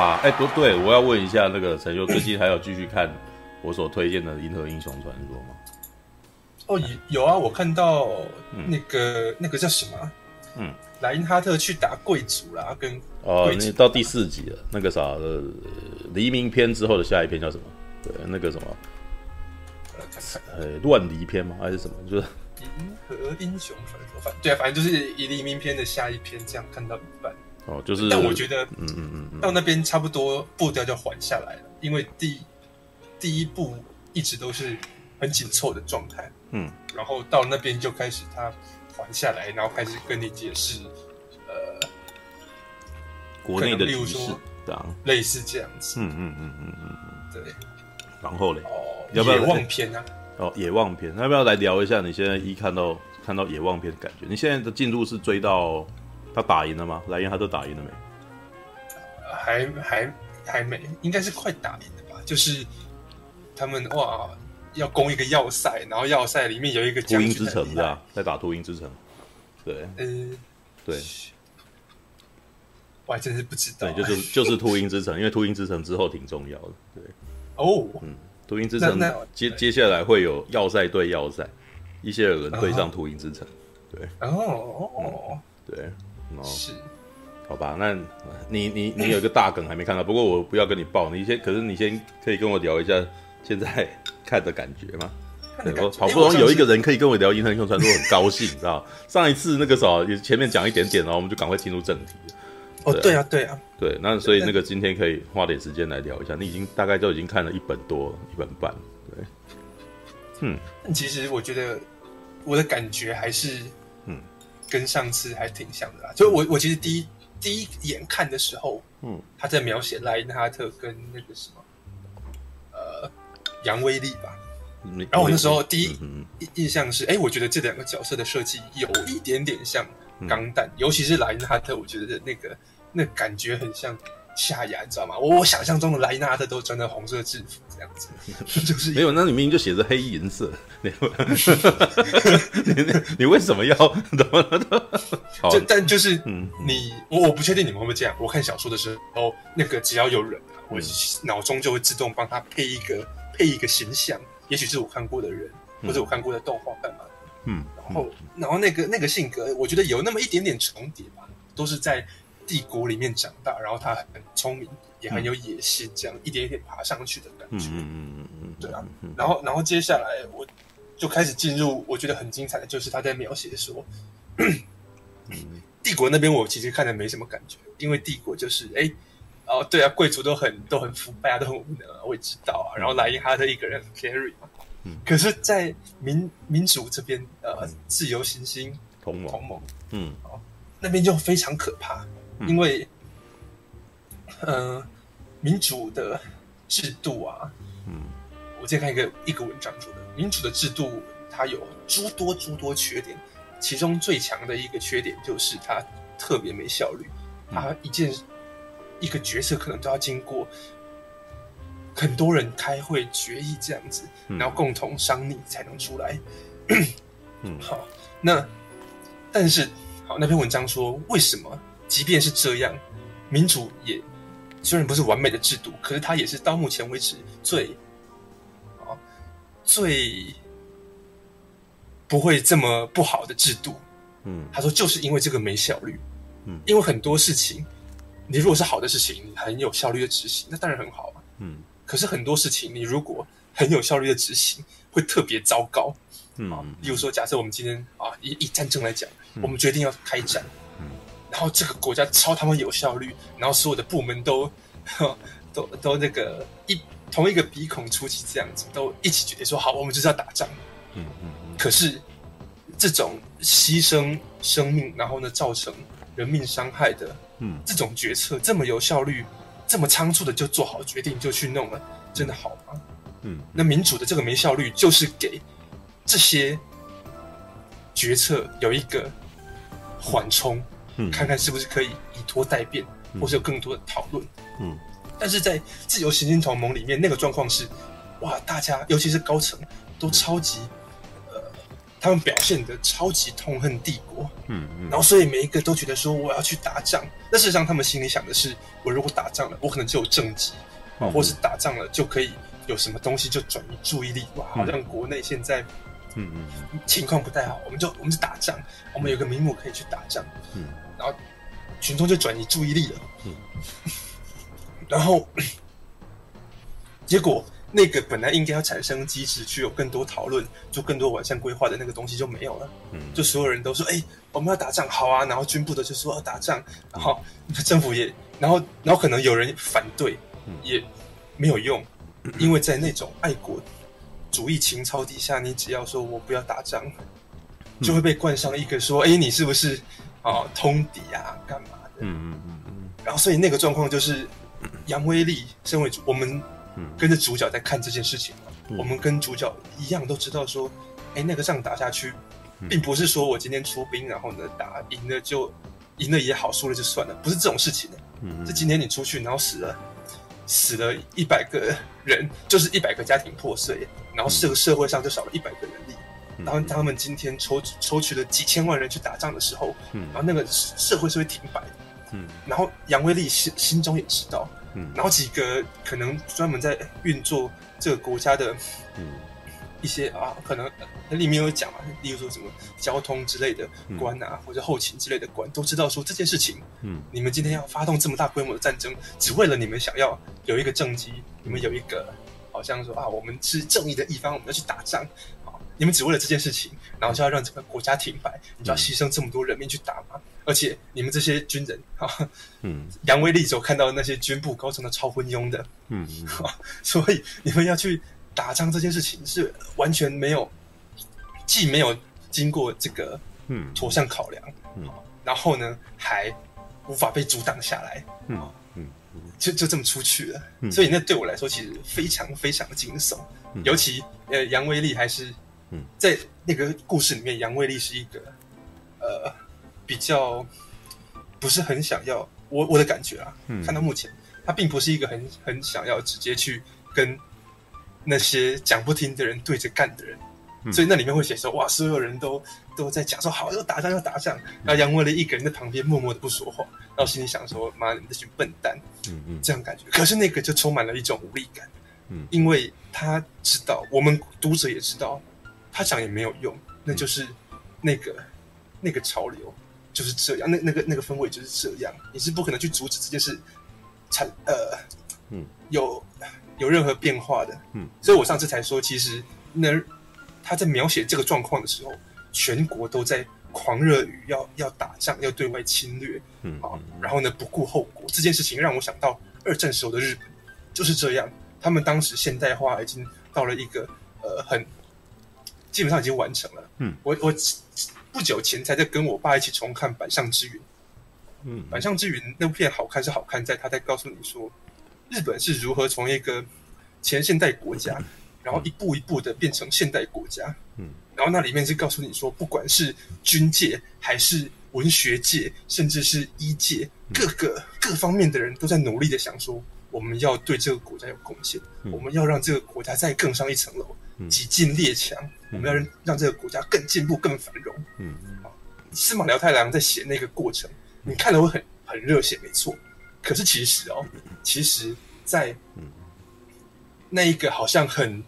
吧，哎、欸，不对，我要问一下那个陈修，最近还有继续看我所推荐的《银河英雄传说》吗？哦，有有啊，我看到那个、嗯、那个叫什么？嗯，莱因哈特去打贵族啦，跟哦，那到第四集了，那个啥呃，黎明篇之后的下一篇叫什么？对，那个什么，呃，乱离篇吗？还是什么？就是银河英雄传说，反对啊，反正就是以黎明篇的下一篇这样看到一半。哦，就是，但我觉得，嗯嗯嗯，嗯，到那边差不多步调就缓下来了，因为第第一步一直都是很紧凑的状态，嗯，然后到那边就开始他缓下来，然后开始跟你解释，呃，国内的例如说，这样类似这样子，嗯嗯嗯嗯嗯嗯，对，然后嘞，哦，要不要野望篇啊？哦，野望篇，那要不要来聊一下？你现在一看到看到野望篇的感觉，你现在的进度是追到？他打赢了吗？莱茵他都打赢了没？还还还没，应该是快打赢了吧？就是他们哇，要攻一个要塞，然后要塞里面有一个秃鹰之城，是吧？在打秃鹰之城。对，嗯，对。我还真是不知道。对，就是就是秃鹰之城，因为秃鹰之城之后挺重要的。对。哦。嗯，秃鹰之城接接下来会有要塞对要塞，伊谢尔人对上秃鹰之城。对。哦哦。对。哦，是，好吧，那你你你有一个大梗还没看到，不过我不要跟你报，你先，可是你先可以跟我聊一下现在 看的感觉吗？对，我好不容易有一个人可以跟我聊《银河英雄传说》，很高兴，你知道 上一次那个时候也前面讲一点点，然后我们就赶快进入正题。哦，对啊，对啊，对，那所以那个今天可以花点时间来聊一下，你已经大概都已经看了一本多一本半，对，嗯，其实我觉得我的感觉还是，嗯。跟上次还挺像的啦，就我我其实第一第一眼看的时候，嗯，他在描写莱因哈特跟那个什么，呃，杨威利吧，然后我那时候第一印象是，哎，我觉得这两个角色的设计有一点点像钢弹，尤其是莱因哈特，我觉得那个那感觉很像。夏亚，你知道吗？我我想象中的莱因哈特都穿着红色制服这样子，就是没有，那里面就写着黑银色。你 你你为什么要怎么好？就但就是你，我我不确定你们会不会这样。我看小说的时候，那个只要有人，我脑中就会自动帮他配一个配一个形象，也许是我看过的人，或者我看过的动画干嘛。嗯，然后然后那个那个性格，我觉得有那么一点点重叠吧，都是在。帝国里面长大，然后他很聪明，也很有野心，这样一点一点爬上去的感觉。嗯嗯嗯嗯，对啊。然后，然后接下来我就开始进入，我觉得很精彩的就是他在描写说，帝国那边我其实看的没什么感觉，因为帝国就是哎，哦对啊，贵族都很都很腐败啊，都很无能啊，我也知道啊。然后莱因哈特一个人 carry 嘛，可是，在民民主这边，呃，自由行星同盟同盟，嗯，那边就非常可怕。因为，嗯、呃，民主的制度啊，嗯，我今天看一个一个文章说的，民主的制度它有诸多诸多缺点，其中最强的一个缺点就是它特别没效率，它一件一个决策可能都要经过很多人开会决议这样子，然后共同商议才能出来。嗯，好，那但是好，那篇文章说为什么？即便是这样，民主也虽然不是完美的制度，可是它也是到目前为止最啊最不会这么不好的制度。嗯，他说就是因为这个没效率。嗯，因为很多事情，你如果是好的事情，你很有效率的执行，那当然很好啊。嗯，可是很多事情，你如果很有效率的执行，会特别糟糕。嗯，啊，例如说，假设我们今天啊以以战争来讲，我们决定要开战。然后这个国家超他妈有效率，然后所有的部门都 都都那个一同一个鼻孔出气这样子，都一起决定说好，我们就是要打仗。嗯嗯。可是这种牺牲生命，然后呢造成人命伤害的，嗯，这种决策这么有效率，这么仓促的就做好决定就去弄了，真的好吗？嗯。那民主的这个没效率，就是给这些决策有一个缓冲。看看是不是可以以拖待变，或是有更多的讨论。嗯，但是在自由行星同盟里面，那个状况是，哇，大家尤其是高层都超级呃他们表现的超级痛恨帝国，嗯嗯，然后所以每一个都觉得说我要去打仗。那事实上他们心里想的是，我如果打仗了，我可能就有政绩，啊，或是打仗了就可以有什么东西就转移注意力。哇，好像国内现在，嗯嗯，情况不太好，我们就我们就打仗，我们有个名目可以去打仗，嗯，然后群众就转移注意力了，嗯，然后 结果。那个本来应该要产生机制，去有更多讨论，做更多完善规划的那个东西就没有了。嗯，就所有人都说：“哎、欸，我们要打仗，好啊。”然后军部的就说要打仗，然后 政府也，然后然后可能有人反对，也没有用，因为在那种爱国主义情操底下，你只要说我不要打仗，就会被冠上一个说：“哎、欸，你是不是啊通敌啊，干嘛的？”嗯嗯嗯嗯。然后所以那个状况就是杨威利身为主我们。跟着主角在看这件事情，嗯、我们跟主角一样都知道说，哎，那个仗打下去，并不是说我今天出兵，然后呢打赢了就赢了也好，输了就算了，不是这种事情的。嗯，这今天你出去，然后死了死了一百个人，就是一百个家庭破碎，然后这个社会上就少了一百个人力。然后他们今天抽抽取了几千万人去打仗的时候，嗯，然后那个社会是会停摆的。嗯，然后杨威利心心中也知道。嗯，然后几个可能专门在运作这个国家的，嗯，一些啊，可能那里面有讲啊，例如说什么交通之类的官啊，或者后勤之类的官，都知道说这件事情，嗯，你们今天要发动这么大规模的战争，只为了你们想要有一个政绩，你们有一个好像说啊，我们是正义的一方，我们要去打仗。你们只为了这件事情，然后就要让整个国家停摆，你就要牺牲这么多人命去打吗？而且你们这些军人啊，嗯，杨威利所看到的那些军部高层的超昏庸的，嗯，所以你们要去打仗这件事情是完全没有，既没有经过这个嗯。妥善考量，嗯，然后呢还无法被阻挡下来，嗯嗯，就就这么出去了。所以那对我来说其实非常非常的惊悚，尤其呃杨威利还是。嗯，在那个故事里面，杨卫利是一个，呃，比较不是很想要我我的感觉啊，嗯，看到目前，他并不是一个很很想要直接去跟那些讲不听的人对着干的人，嗯，所以那里面会写说，哇，所有人都都在讲说，好，要打仗要打仗，然后杨威利一个人在旁边默默的不说话，然后心里想说，妈，你们这群笨蛋，嗯嗯，这样感觉，可是那个就充满了一种无力感，嗯，因为他知道，我们读者也知道。他讲也没有用，那就是那个那个潮流就是这样，那那个那个氛围就是这样，你是不可能去阻止这件事产呃嗯。有有任何变化的。嗯，所以我上次才说，其实那他在描写这个状况的时候，全国都在狂热于要要打仗，要对外侵略，嗯啊，然后呢不顾后果，这件事情让我想到二战时候的日本就是这样，他们当时现代化已经到了一个呃很。基本上已经完成了。嗯，我我不久前才在跟我爸一起重看《板上之云》。嗯，《板上之云》那部片好看是好看在他在告诉你说，日本是如何从一个前现代国家，然后一步一步的变成现代国家。嗯，然后那里面是告诉你说，不管是军界还是文学界，甚至是医界，各个各方面的人都在努力的想说，我们要对这个国家有贡献，我们要让这个国家再更上一层楼。挤进列强，我们要让让这个国家更进步、更繁荣。嗯嗯，司马辽太郎在写那个过程，你看了会很很热血，没错。可是其实哦，其实，在那一个好像很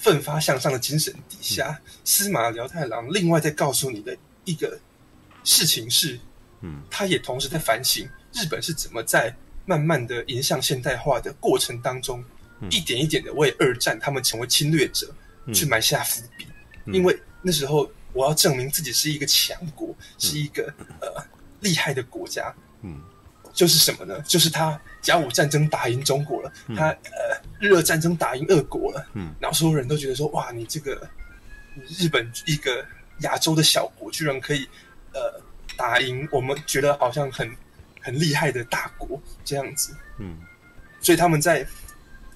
奋发向上的精神底下，司马辽太郎另外在告诉你的一个事情是，嗯，他也同时在反省日本是怎么在慢慢的迎向现代化的过程当中。一点一点的为二战他们成为侵略者去埋下伏笔，嗯，因为那时候我要证明自己是一个强国，嗯，是一个呃厉害的国家，嗯，就是什么呢？就是他甲午战争打赢中国了，嗯，他呃日俄战争打赢俄国了，嗯，然后所有人都觉得说哇，你这个日本一个亚洲的小国居然可以呃打赢我们觉得好像很很厉害的大国这样子，嗯，所以他们在。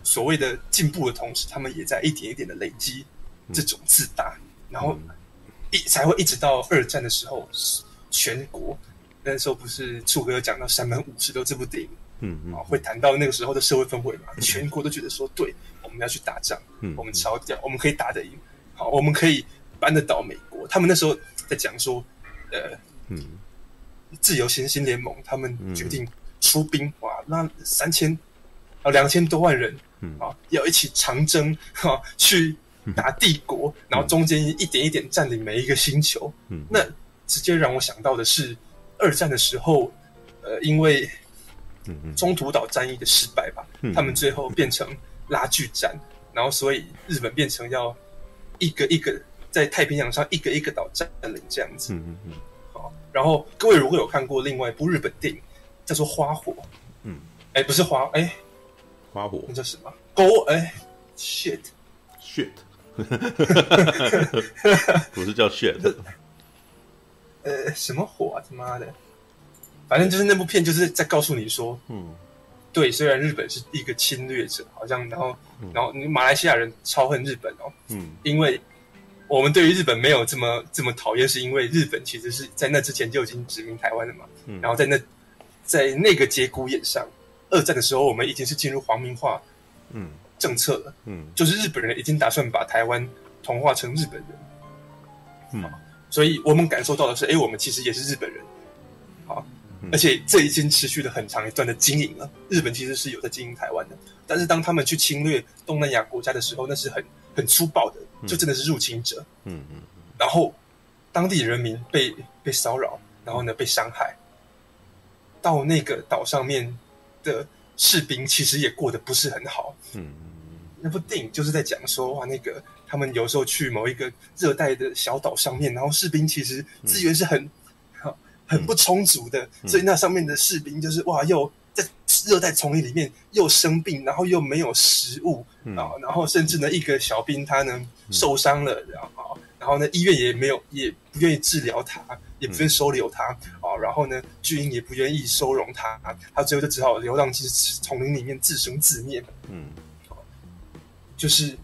所谓的进步的同时，他们也在一点一点的累积这种自大，嗯、然后一才会一直到二战的时候，全国那时候不是楚哥有讲到《山本五十六》这部电影，嗯嗯，会谈到那个时候的社会氛围嘛？全国都觉得说，对，我们要去打仗，嗯，我们超掉，我们可以打得赢，好，我们可以扳得倒美国，国，他们那时候在讲说，呃，嗯，自由行星联盟他们决定出兵，嗯、哇，那三千啊两千多万人，嗯。啊，要一起长征哈、啊，去打帝国，嗯、然后中间一点一点占领每一个星球，嗯，那直接让我想到的是二战的时候，呃，因为中途岛战役的失败吧，嗯、他们最后变成拉锯战，然后所以日本变成要一个一个。在太平洋上一个一个岛占领这样子，嗯嗯嗯，好。然后各位如果有看过另外一部日本电影，叫做《花火》，嗯，哎，不是花，哎，花火，那叫什么？Go，哎，shit，shit，不是叫 shit，呃，什么火啊？他妈的，反正就是那部片，就是在告诉你说，嗯，对，虽然日本是一个侵略者，好像，然后，然后马来西亚人超恨日本哦，嗯，因为。我们对于日本没有这么这么讨厌，是因为日本其实是在那之前就已经殖民台湾了嘛。嗯。然后在那在那个节骨眼上，二战的时候，我们已经是进入皇民化嗯政策了。嗯。就是日本人已经打算把台湾同化成日本人。嗯。所以我们感受到的是，哎，我们其实也是日本人。好。而且这已经持续了很长一段的经营了。日本其实是有在经营台湾的，但是当他们去侵略东南亚国家的时候，那是很很粗暴的。就真的是入侵者，嗯嗯，然后当地人民被被骚扰，然后呢被伤害，到那个岛上面的士兵其实也过得不是很好，嗯。嗯，那部电影就是在讲说哇，那个他们有时候去某一个热带的小岛上面，然后士兵其实资源是很很不充足的，所以那上面的士兵就是哇又。在热带丛林里面又生病，然后又没有食物啊，嗯、然后甚至呢，一个小兵他呢受伤了，然后然后呢，医院也没有，也不愿意治疗他，也不愿意收留他啊，然后呢，巨婴也不愿意收容他，他最后就只好流浪去丛林里面自生自灭。嗯，就是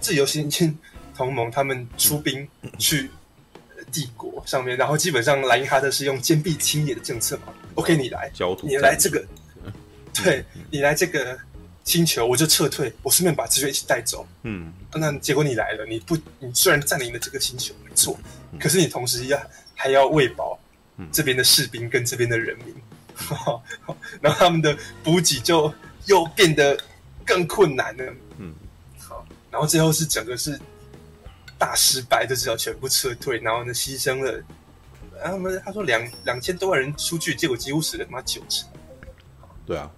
自由行进同盟他们出兵去帝国上面，然后基本上莱因哈特是用坚壁清野的政策嘛。OK，你来，你来这个，对，你来这个星球，我就撤退，我顺便把资源一起带走。嗯，那结果你来了，你不，你虽然占领了这个星球，没错，可是你同时要还要喂饱这边的士兵跟这边的人民，然后他们的补给就又变得更困难了。嗯，好，然后最后是整个是大失败，就只好全部撤退，然后呢，牺牲了。然后他们他说两两千多万人出去，结果几乎死了他妈九成。对啊，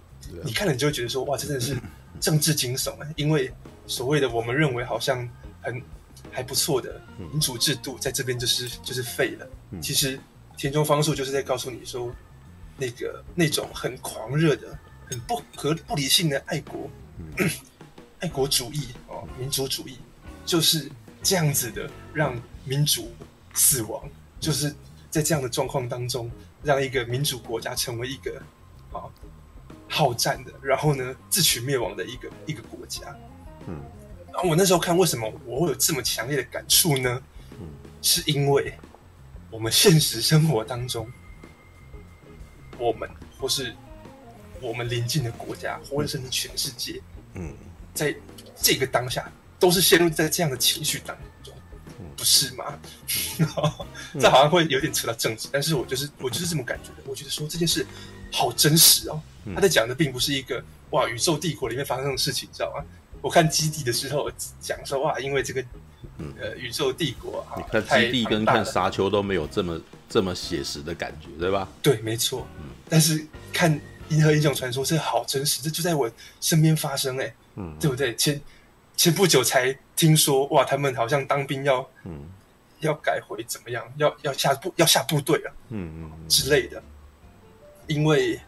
你看了你就会觉得说哇，这真的是 政治惊悚啊！因为所谓的我们认为好像很还不错的民主制度，在这边就是就是废了。其实田中芳树就是在告诉你说，那个那种很狂热的、很不合不理性的爱国、爱国主义哦，民主主义就是这样子的，让民主死亡，就是。在这样的状况当中，让一个民主国家成为一个啊好战的，然后呢自取灭亡的一个一个国家。嗯，然后我那时候看，为什么我会有这么强烈的感触呢？嗯，是因为我们现实生活当中，我们或是我们邻近的国家，或者甚至全世界，嗯，在这个当下，都是陷入在这样的情绪当中。不是吗？这好像会有点扯到政治，但是我就是我就是这么感觉的。我觉得说这件事好真实哦。他在讲的并不是一个哇宇宙帝国里面发生的事情，知道吗？我看基地的时候讲说哇，因为这个呃宇宙帝国啊，你看基地跟看沙丘都没有这么这么写实的感觉，对吧？对，没错。嗯，但是看银河英雄传说，这好真实，这就在我身边发生哎，嗯，对不对？前前不久才。听说哇，他们好像当兵要，嗯，要改回怎么样？要要下部要下部队了，嗯嗯，嗯之类的。因为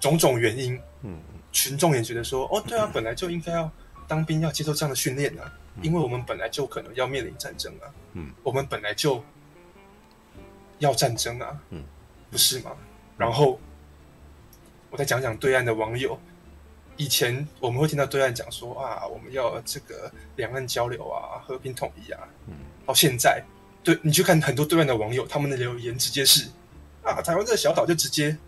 种种原因，嗯，群众也觉得说，哦，对啊，嗯、本来就应该要当兵，要接受这样的训练啊，嗯、因为我们本来就可能要面临战争啊，嗯，我们本来就要战争啊，嗯，不是吗？然后我再讲讲对岸的网友。以前我们会听到对岸讲说啊，我们要这个两岸交流啊，和平统一啊。嗯，到现在，对你去看很多对岸的网友，他们的留言直接是啊，台湾这个小岛就直接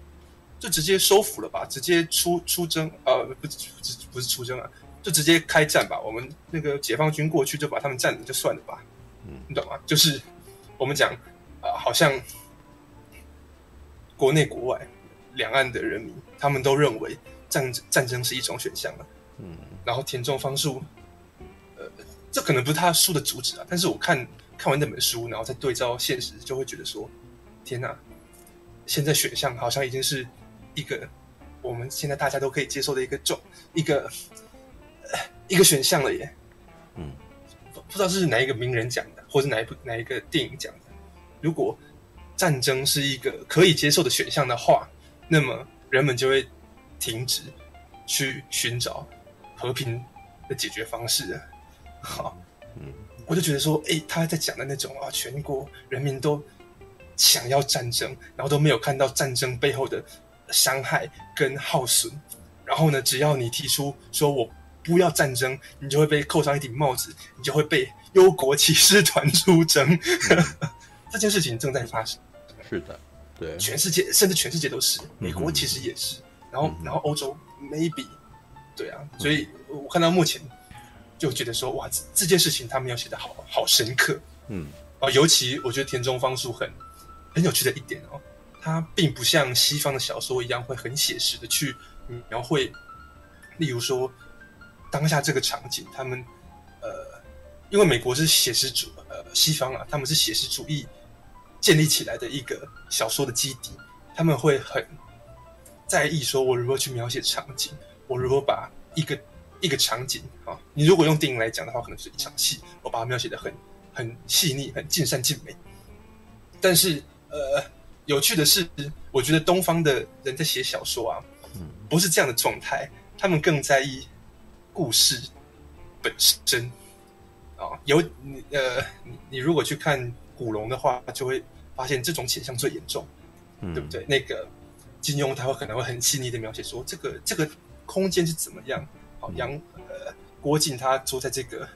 就直接收服了吧，直接出出征呃，不不不是出征啊，就直接开战吧。我们那个解放军过去就把他们占领就算了吧。嗯，你懂吗？就是我们讲啊、呃，好像国内国外两岸的人民，他们都认为战战争是一种选项了。嗯，然后田中芳树，呃，这可能不是他书的主旨啊，但是我看看完那本书，然后再对照现实，就会觉得说，天哪，现在选项好像已经是一个我们现在大家都可以接受的一个种一个、呃、一个选项了耶。嗯，不知道是哪一个名人讲的，或是哪一部哪一个电影讲的。如果战争是一个可以接受的选项的话，那么人们就会停止去寻找。和平的解决方式，好，嗯，我就觉得说，哎，他在讲的那种啊，全国人民都想要战争，然后都没有看到战争背后的伤害跟耗损，然后呢，只要你提出说我不要战争，你就会被扣上一顶帽子，你就会被忧国骑士 团出征。嗯、这件事情正在发生，是的，对，全世界甚至全世界都是，美国其实也是，嗯、然后、嗯、然后欧洲 maybe。对啊，所以我看到目前就觉得说，哇，这件事情他们要写的好好深刻，嗯，啊，尤其我觉得田中芳树很很有趣的一点哦，他并不像西方的小说一样会很写实的去描绘，例如说当下这个场景，他们呃，因为美国是写实主，呃，西方啊，他们是写实主义建立起来的一个小说的基底，他们会很在意说我如何去描写场景。我如果把一个一个场景啊，你如果用电影来讲的话，可能是一场戏，我把它描写的很很细腻、很尽善尽美。但是，呃，有趣的是，我觉得东方的人在写小说啊，不是这样的状态，他们更在意故事本身啊。有你呃，你你如果去看古龙的话，就会发现这种倾向最严重，对不对？那个金庸他会可能会很细腻的描写说这个这个。空间是怎么样？好，杨呃郭靖他坐在这个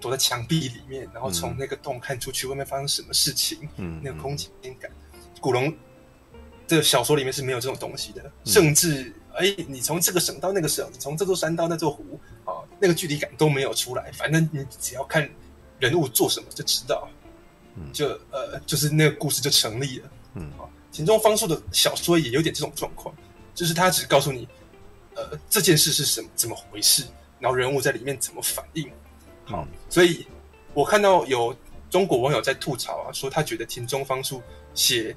躲在墙壁里面，然后从那个洞看出去，外面发生什么事情？嗯，那个空间感，古龙的小说里面是没有这种东西的，嗯、甚至哎，你从这个省到那个省，从这座山到那座湖，啊，那个距离感都没有出来。反正你只要看人物做什么就知道，嗯，就呃，就是那个故事就成立了。嗯，啊，田中芳树的小说也有点这种状况，就是他只告诉你。呃，这件事是什么？怎么回事？然后人物在里面怎么反应？好，所以我看到有中国网友在吐槽啊，说他觉得田中芳树写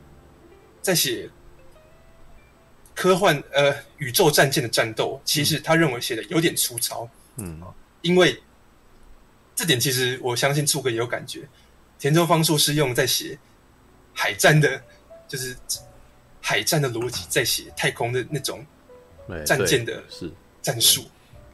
在写科幻呃宇宙战舰的战斗，其实他认为写的有点粗糙。嗯，因为这点其实我相信柱哥也有感觉，田中芳树是用在写海战的，就是海战的逻辑在写太空的那种。战舰的战术，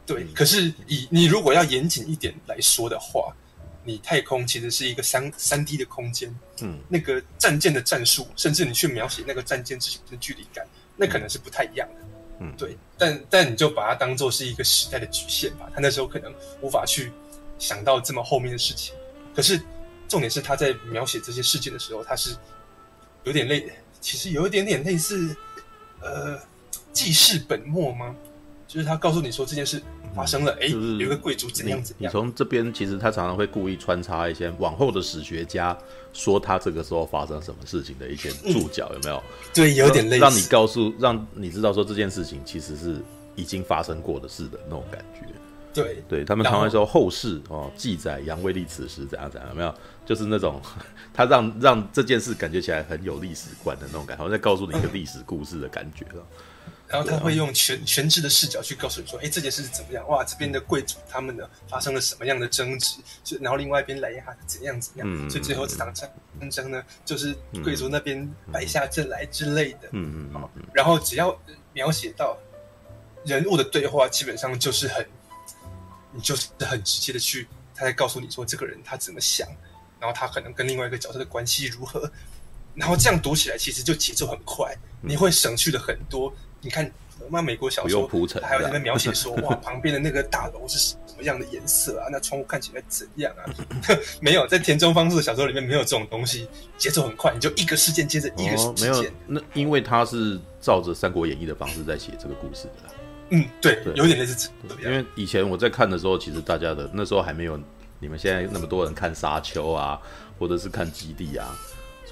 对。对，可是以你如果要严谨一点来说的话，你太空其实是一个三三 D 的空间，嗯，那个战舰的战术，甚至你去描写那个战舰之间的距离感，那可能是不太一样的，嗯，对。但但你就把它当做是一个时代的局限吧，他那时候可能无法去想到这么后面的事情。可是重点是他在描写这些事件的时候，他是有点类，其实有一点点类似，呃。记事本末吗？就是他告诉你说这件事发生了，哎、嗯，就是、有个贵族怎样怎样。你从这边其实他常常会故意穿插一些往后的史学家说他这个时候发生什么事情的一些注脚，有没有？对，有点类似，让你告诉，让你知道说这件事情其实是已经发生过的事的那种感觉。对，对他们常常说后世哦记载杨威利此时怎样怎样，有没有？就是那种 他让让这件事感觉起来很有历史观的那种感觉，好像在告诉你一个历史故事的感觉了。然后他会用全全知的视角去告诉你说：“哎，这件事是怎么样？哇，这边的贵族他们呢发生了什么样的争执？就然后另外一边莱雅怎样怎样？嗯、所以最后这场战战争呢，就是贵族那边败下阵来之类的。嗯嗯，然后只要描写到人物的对话，基本上就是很，你就是很直接的去他在告诉你说这个人他怎么想，然后他可能跟另外一个角色的关系如何。然后这样读起来其实就节奏很快，你会省去了很多。”你看，那美国小说还有在那描写说，哇，旁边的那个大楼是什么样的颜色啊？那窗户看起来怎样啊？没有，在田中芳树的小说里面没有这种东西，节奏很快，你就一个事件接着一个事件。哦、没有，那因为他是照着《三国演义》的方式在写这个故事的。嗯，对，对有点类似这样。因为以前我在看的时候，其实大家的那时候还没有你们现在那么多人看《沙丘》啊，或者是看《基地》啊，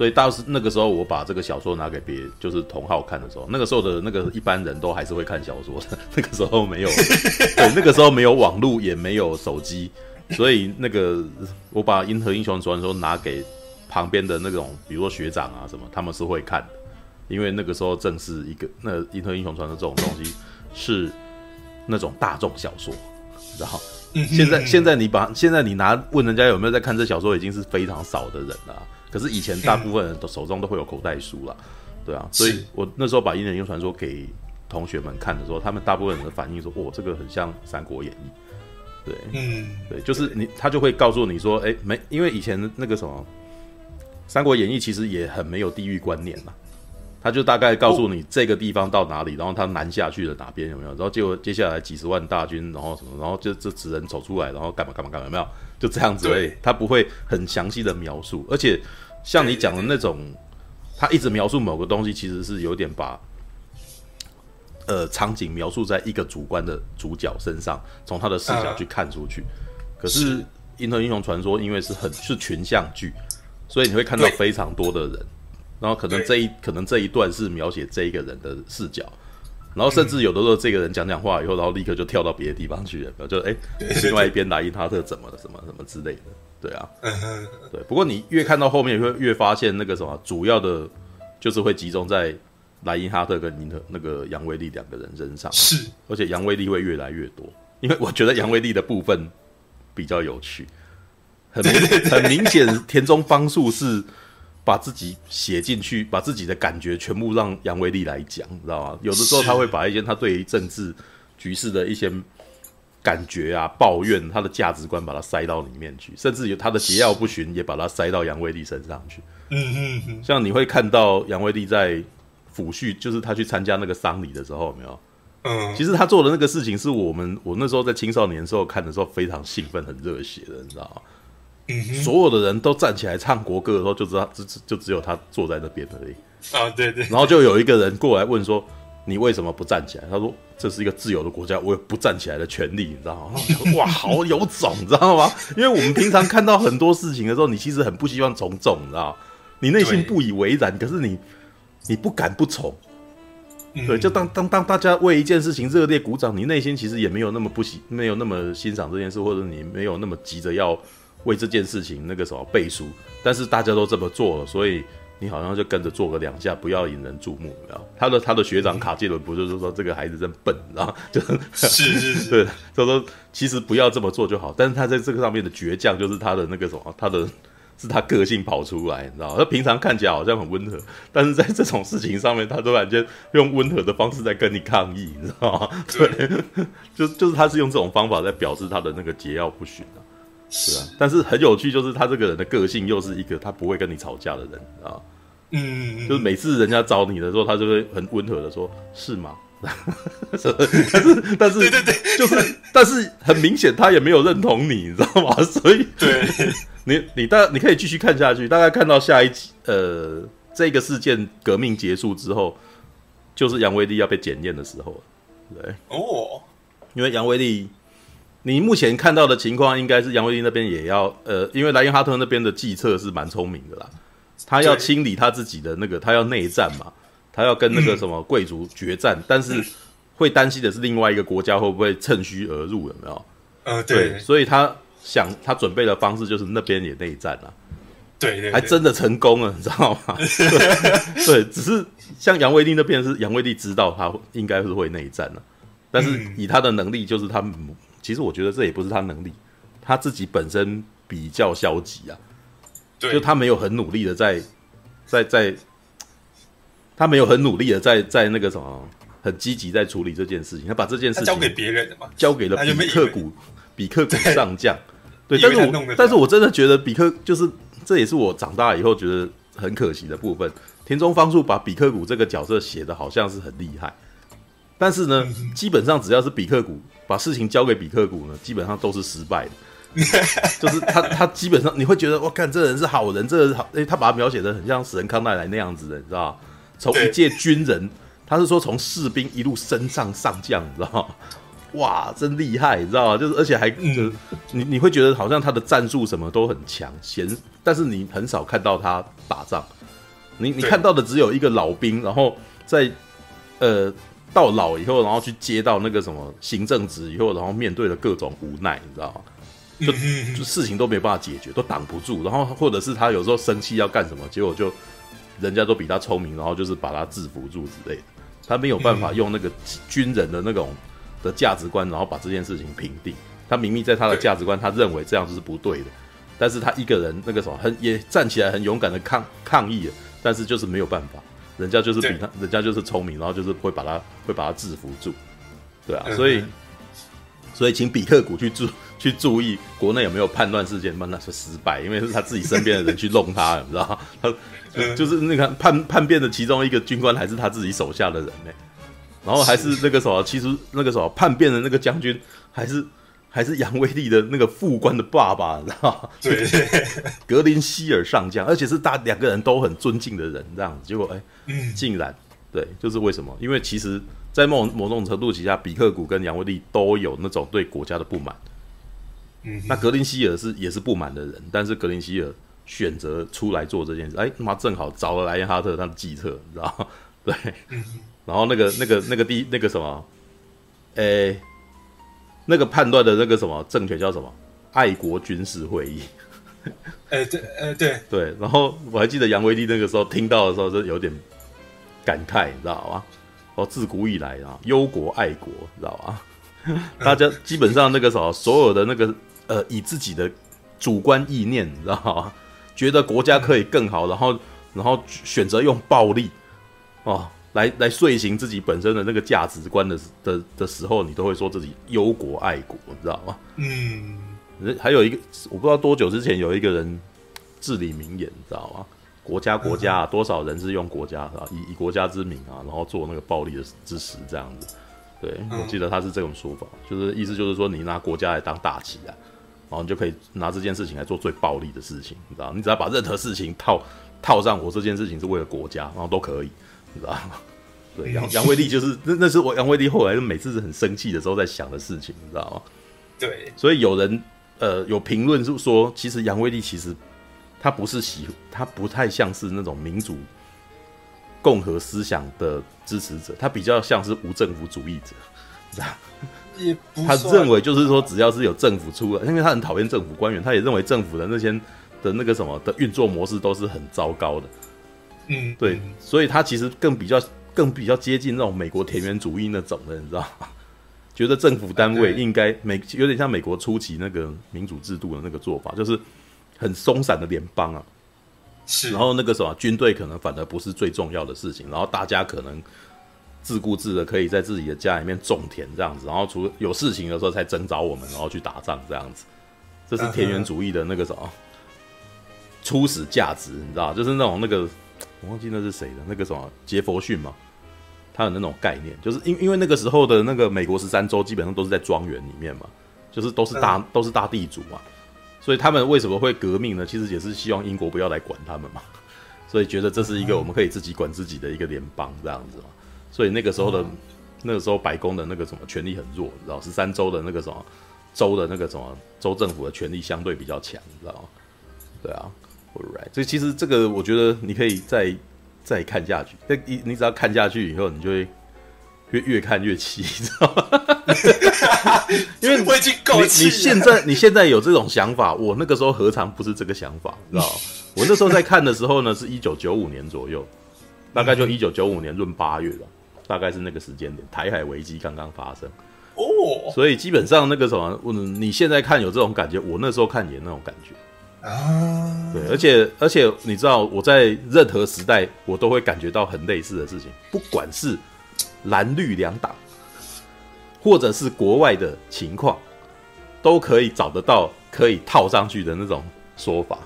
所以当时那个时候我把这个小说拿给别就是同好看的时候，那个时候的那个一般人都还是会看小说的，那个时候没有，对，那个时候没有网络，也没有手机，所以那个我把《银河英雄传说》拿给旁边的那种，比如说学长啊什么，他们是会看的，因为那个时候正是一个那《银河英雄传说》这种东西是那种大众小说，然后。现在现在你把现在你拿问人家有没有在看这小说，已经是非常少的人了。可是以前大部分人都手中都会有口袋书啦，对啊。所以我那时候把《伊人英雄传说》给同学们看的时候，他们大部分人的反应说：“哦，这个很像《三国演义》。”对，嗯，对，就是你他就会告诉你说：“哎，没，因为以前那个什么《三国演义》其实也很没有地域观念嘛。”他就大概告诉你这个地方到哪里，然后他南下去了哪边有没有？然后结果接下来几十万大军，然后什么，然后就这只能走出来，然后干嘛干嘛干嘛，有没有？就这样子而已。他不会很详细的描述，而且像你讲的那种，他一直描述某个东西，其实是有点把呃场景描述在一个主观的主角身上，从他的视角去看出去。可是《银河英雄传说》因为是很是群像剧，所以你会看到非常多的人。然后可能这一可能这一段是描写这一个人的视角，然后甚至有的时候这个人讲讲话以后，然后立刻就跳到别的地方去了，就哎，另外一边莱因哈特怎么了，什么什么之类的，对啊，对。不过你越看到后面，会越发现那个什么，主要的就是会集中在莱因哈特跟尼特那个杨威利两个人身上，是，而且杨威利会越来越多，因为我觉得杨威利的部分比较有趣，很很明显，田中芳树是。把自己写进去，把自己的感觉全部让杨威利来讲，你知道吗？有的时候他会把一些他对于政治局势的一些感觉啊、抱怨，他的价值观，把它塞到里面去，甚至有他的桀骜不驯，也把它塞到杨威利身上去。嗯嗯嗯。像你会看到杨威利在抚恤，就是他去参加那个丧礼的时候，有没有？嗯。其实他做的那个事情，是我们我那时候在青少年的时候看的时候非常兴奋、很热血的，你知道吗？所有的人都站起来唱国歌的时候，就知道只只就只有他坐在那边而已。啊，对对。然后就有一个人过来问说：“你为什么不站起来？”他说：“这是一个自由的国家，我有不站起来的权利，你知道吗？” 哇，好有种，你知道吗？因为我们平常看到很多事情的时候，你其实很不希望从众，你知道吗？你内心不以为然，可是你你不敢不从。对，就当当当大家为一件事情热烈鼓掌，你内心其实也没有那么不喜，没有那么欣赏这件事，或者你没有那么急着要。为这件事情那个什么背书，但是大家都这么做了，所以你好像就跟着做个两下，不要引人注目，然后他的他的学长卡介伦不就是说这个孩子真笨，然后就是是是是，对，他说其实不要这么做就好，但是他在这个上面的倔强就是他的那个什么，他的是他个性跑出来，你知道吗？他平常看起来好像很温和，但是在这种事情上面，他突然间用温和的方式在跟你抗议，你知道吗？对，就就是他是用这种方法在表示他的那个桀骜不驯啊。是啊，但是很有趣，就是他这个人的个性又是一个他不会跟你吵架的人啊。嗯，就是每次人家找你的时候，他就会很温和的说：“是吗？” 但是，但是，对对对，就是，但是很明显他也没有认同你，你知道吗？所以，对，你你大你可以继续看下去，大概看到下一集，呃，这个事件革命结束之后，就是杨威利要被检验的时候，对哦，因为杨威利。你目前看到的情况，应该是杨威利那边也要，呃，因为莱因哈特那边的计策是蛮聪明的啦，他要清理他自己的那个，他要内战嘛，他要跟那个什么贵族决战，嗯、但是会担心的是另外一个国家会不会趁虚而入，有没有？呃，对，对，所以他想他准备的方式就是那边也内战了，对，对，对，还真的成功了，你知道吗？对，对，只是像杨威利那边是杨威利知道他应该是会内战了，但是以他的能力，就是他。其实我觉得这也不是他能力，他自己本身比较消极啊，对，就他没有很努力的在，在在，他没有很努力的在在那个什么，很积极在处理这件事情，他把这件事情交给别人的嘛，交给了比克股，比克股上将，对，但是我但是我真的觉得比克就是这也是我长大以后觉得很可惜的部分，田中芳树把比克谷这个角色写的好像是很厉害。但是呢，基本上只要是比克谷把事情交给比克谷呢，基本上都是失败的。就是他，他基本上你会觉得，我看这人是好人，这个人好，哎，他把他描写的很像死人康奈来那样子的，你知道吗？从一介军人，他是说从士兵一路升上上将，你知道吗？哇，真厉害，你知道吗？就是而且还就是你你会觉得好像他的战术什么都很强，闲，但是你很少看到他打仗。你你看到的只有一个老兵，然后在呃到老以后，然后去接到那个什么行政职以后，然后面对了各种无奈，你知道吗？就就事情都没办法解决，都挡不住。然后或者是他有时候生气要干什么，结果就人家都比他聪明，然后就是把他制服住之类的。他没有办法用那个军人的那种的价值观，然后把这件事情平定。他明明在他的价值观，他认为这样子是不对的，但是他一个人那个什么很也站起来很勇敢的抗抗议了。但是就是没有办法，人家就是比他，人家就是聪明，然后就是会把他会把他制服住，对啊，所以所以请比特谷去注去注意国内有没有叛乱事件，那是失败，因为是他自己身边的人去弄他，你知道他就，就是那个叛叛变的其中一个军官还是他自己手下的人呢，然后还是那个什么，其实那个什么叛变的那个将军还是。还是杨威利的那个副官的爸爸，你知道吗？对，格林希尔上将，而且是大两个人都很尊敬的人，这样子。结果，哎、欸，竟然，对，就是为什么？因为其实，在某某种程度之下，比克谷跟杨威利都有那种对国家的不满。嗯，那格林希尔是也是不满的人，但是格林希尔选择出来做这件事，哎，他妈正好找了莱因哈特他的计策，你知道吗？对，然后那个那个那个第那个什么，哎、欸。那个判断的那个什么政权叫什么？爱国军事会议。哎、欸，对，呃，对，对。然后我还记得杨威利那个时候听到的时候，就有点感慨，你知道吗？哦，自古以来啊，忧国爱国，你知道吗？大家基本上那个什么，所有的那个呃，以自己的主观意念，你知道吗？觉得国家可以更好，然后然后选择用暴力，哦。来来遂行自己本身的那个价值观的的的时候，你都会说自己忧国爱国，你知道吗？嗯，还有一个我不知道多久之前有一个人至理名言，你知道吗？国家国家啊，多少人是用国家啊，以以国家之名啊，然后做那个暴力的之实这样子。对，我记得他是这种说法，就是意思就是说，你拿国家来当大旗啊，然后你就可以拿这件事情来做最暴力的事情，你知道？你只要把任何事情套套上我这件事情是为了国家，然后都可以。你知道吗？对，杨杨威利就是那那是我杨威利后来每次是很生气的时候在想的事情，你知道吗？对，所以有人呃有评论是说，其实杨威利其实他不是喜，他不太像是那种民主共和思想的支持者，他比较像是无政府主义者，知道 也不他认为就是说，只要是有政府出来，因为他很讨厌政府官员，他也认为政府的那些的那个什么的运作模式都是很糟糕的。嗯，对，所以他其实更比较更比较接近那种美国田园主义那种的，你知道吗？觉得政府单位应该美有点像美国初期那个民主制度的那个做法，就是很松散的联邦啊。是，然后那个什么军队可能反而不是最重要的事情，然后大家可能自顾自的可以在自己的家里面种田这样子，然后除了有事情的时候才征召我们，然后去打仗这样子。这是田园主义的那个什么初始价值，你知道，就是那种那个。我忘记那是谁的，那个什么杰佛逊嘛，他有那种概念，就是因因为那个时候的那个美国十三州基本上都是在庄园里面嘛，就是都是大、嗯、都是大地主嘛，所以他们为什么会革命呢？其实也是希望英国不要来管他们嘛，所以觉得这是一个我们可以自己管自己的一个联邦这样子嘛，所以那个时候的、嗯、那个时候白宫的那个什么权力很弱，你知道十三州的那个什么州的那个什么州政府的权力相对比较强，你知道吗？对啊。Right，所以其实这个我觉得你可以再再看下去。那你你只要看下去以后，你就会越越看越气，你知道吗？因为我已经够气。你现在你现在有这种想法，我那个时候何尝不是这个想法？你知道吗？我那时候在看的时候呢，是一九九五年左右，大概就一九九五年闰八月吧，大概是那个时间点，台海危机刚刚发生哦。所以基本上那个什么，你现在看有这种感觉，我那时候看也那种感觉。啊，对，而且而且你知道，我在任何时代，我都会感觉到很类似的事情，不管是蓝绿两党，或者是国外的情况，都可以找得到可以套上去的那种说法，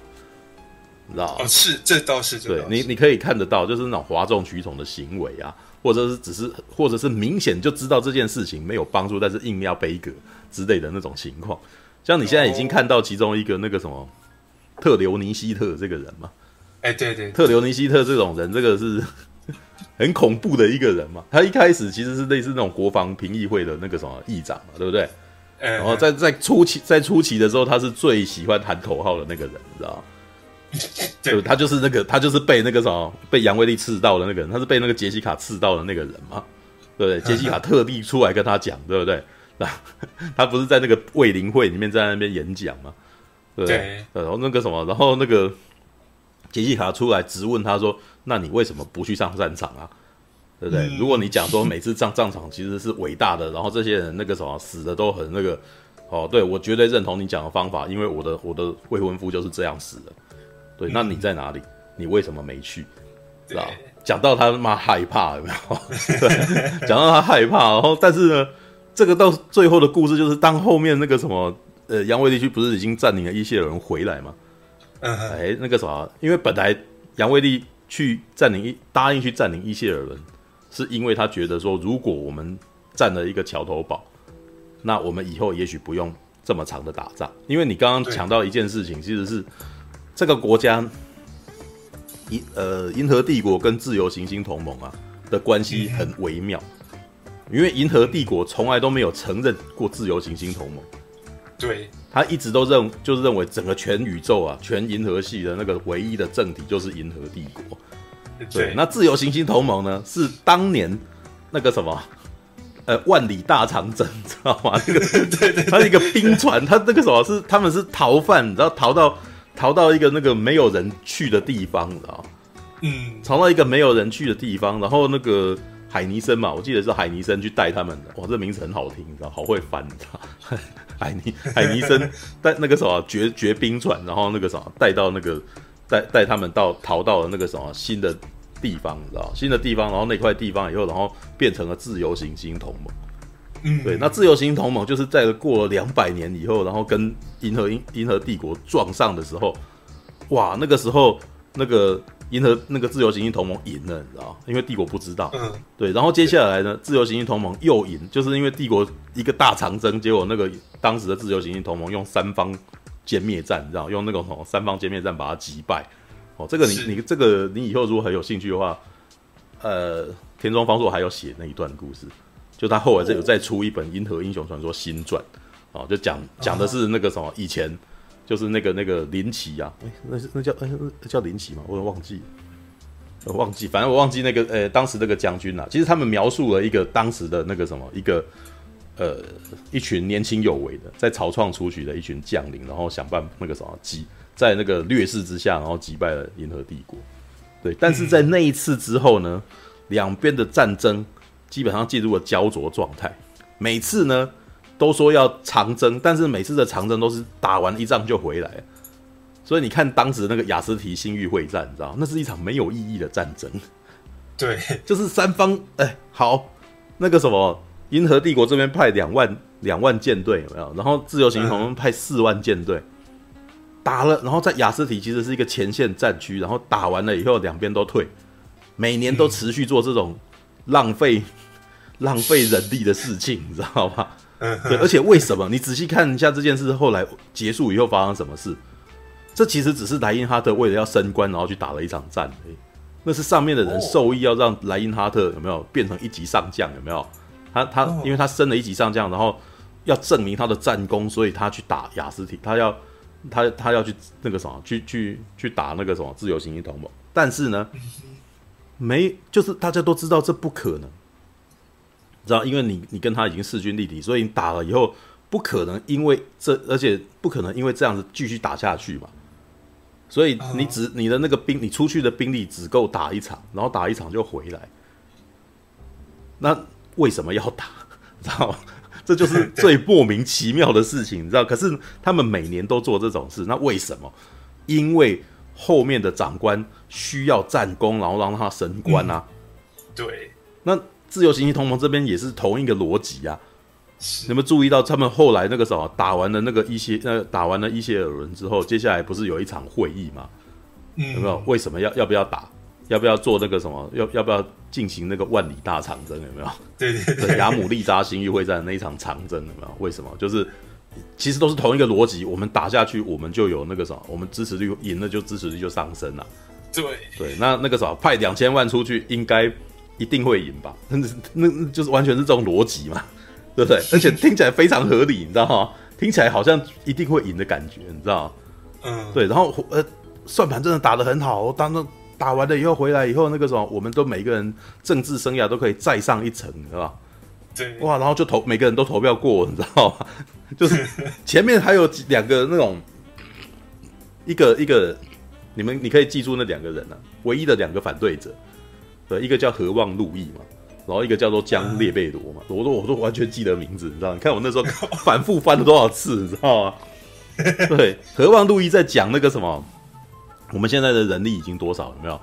你知道吗？哦，是，这倒是，对你，你可以看得到，就是那种哗众取宠的行为啊，或者是只是，或者是明显就知道这件事情没有帮助，但是硬要背锅之类的那种情况，像你现在已经看到其中一个那个什么。特留尼希特这个人嘛，哎，对对，特留尼希特这种人，这个是 很恐怖的一个人嘛。他一开始其实是类似那种国防评议会的那个什么议长嘛，对不对？然后在在初期在初期的时候，他是最喜欢喊口号的那个人，你知道吗？对，他就是那个他就是被那个什么被杨威利刺到的那个人，他是被那个杰西卡刺到的那个人嘛，对不对？杰西卡特地出来跟他讲，对不对？那他不是在那个卫灵会里面在那边演讲吗？对，对，然后那个什么，然后那个杰西卡出来质问他说：“那你为什么不去上战场啊？对不对？嗯、如果你讲说每次上战场其实是伟大的，然后这些人那个什么死的都很那个，哦，对我绝对认同你讲的方法，因为我的我的未婚夫就是这样死的。对，那你在哪里？你为什么没去？知道？讲到他妈害怕有没有？对，讲到他害怕，然后但是呢，这个到最后的故事就是当后面那个什么。呃，杨威利区不是已经占领了伊谢尔人回来吗？嗯，哎，那个什么，因为本来杨威利去占领一答应去占领伊谢尔人，是因为他觉得说，如果我们占了一个桥头堡，那我们以后也许不用这么长的打仗。因为你刚刚讲到一件事情，其实是这个国家银呃银河帝国跟自由行星同盟啊的关系很微妙，因为银河帝国从来都没有承认过自由行星同盟。对，他一直都认，就是认为整个全宇宙啊，全银河系的那个唯一的政体就是银河帝国。对，那自由行星同盟呢，是当年那个什么，呃，万里大长征，知道吗？那个对对，他是一个冰船，他那个什么是他们是逃犯，你知道逃到逃到一个那个没有人去的地方，你知道嗯，逃到一个没有人去的地方，然后那个。海尼森嘛，我记得是海尼森去带他们的。哇，这名字很好听，你知道，好会翻，你知道。海尼海尼森带那个什么绝绝冰船，然后那个什么带到那个带带他们到逃到了那个什么新的地方，你知道，新的地方，然后那块地方以后，然后变成了自由行星同盟。嗯，对，那自由行星同盟就是在过了两百年以后，然后跟银河银银河帝国撞上的时候，哇，那个时候那个。银河那个自由行星同盟赢了，你知道？因为帝国不知道。嗯，对。然后接下来呢，自由行星同盟又赢，就是因为帝国一个大长征，结果那个当时的自由行星同盟用三方歼灭战，你知道？用那个什么三方歼灭战把它击败。哦，这个你你这个你以后如果很有兴趣的话，呃，田中方硕还有写那一段故事，就他后来就有再出一本《银河英雄传说新传》，哦，就讲讲的是那个什么以前。就是那个那个林奇啊，哎、那那叫哎、那叫林奇吗？我忘记，我忘记，反正我忘记那个呃、当时那个将军啊。其实他们描述了一个当时的那个什么，一个呃，一群年轻有为的，在草创出去的一群将领，然后想办那个什么击，在那个劣势之下，然后击败了银河帝国。对，但是在那一次之后呢，两边的战争基本上进入了胶着状态，每次呢。都说要长征，但是每次的长征都是打完一仗就回来，所以你看当时那个雅斯提星域会战，你知道那是一场没有意义的战争。对，就是三方哎，好，那个什么，银河帝国这边派两万两万舰队有没有？然后自由行星同盟派四万舰队打了，然后在雅斯提其实是一个前线战区，然后打完了以后两边都退，每年都持续做这种浪费浪费人力的事情，你知道吗？对，而且为什么？你仔细看一下这件事后来结束以后发生什么事？这其实只是莱因哈特为了要升官，然后去打了一场战。那是上面的人授意要让莱因哈特有没有变成一级上将？有没有？他他因为他升了一级上将，然后要证明他的战功，所以他去打雅斯提，他要他他要去那个什么，去去去打那个什么自由行星同盟。但是呢，没就是大家都知道这不可能。知道，因为你你跟他已经势均力敌，所以你打了以后不可能因为这，而且不可能因为这样子继续打下去嘛。所以你只你的那个兵，你出去的兵力只够打一场，然后打一场就回来。那为什么要打？知道吗？这就是最莫名其妙的事情，你知道？可是他们每年都做这种事，那为什么？因为后面的长官需要战功，然后让他升官啊。嗯、对，那。自由行星同盟这边也是同一个逻辑啊，你有没有注意到他们后来那个什么打完了那个伊谢呃打完了伊谢尔伦之后，接下来不是有一场会议吗？嗯，有没有？为什么要要不要打？要不要做那个什么？要要不要进行那个万里大长征？有没有？对对对，亚姆利扎星域会战那一场长征有没有？为什么？就是其实都是同一个逻辑，我们打下去，我们就有那个什么，我们支持率赢了就支持率就上升了。对对，那那个什么派两千万出去，应该一定会赢吧？那那就是完全是这种逻辑嘛，对不对？而且听起来非常合理，你知道吗？听起来好像一定会赢的感觉，你知道吗？嗯，对。然后呃，算盘真的打得很好，当那打完了以后回来以后，那个什么，我们都每个人政治生涯都可以再上一层，是吧？对。哇，然后就投每个人都投票过，你知道吗？就是前面还有两个那种，一个一个，你们你可以记住那两个人啊，唯一的两个反对者，对，一个叫何望路易嘛。然后一个叫做江列贝罗嘛，我都我都完全记得名字，你知道？你看我那时候 反复翻了多少次，你知道吗？对，何望路易在讲那个什么，我们现在的人力已经多少？有没有？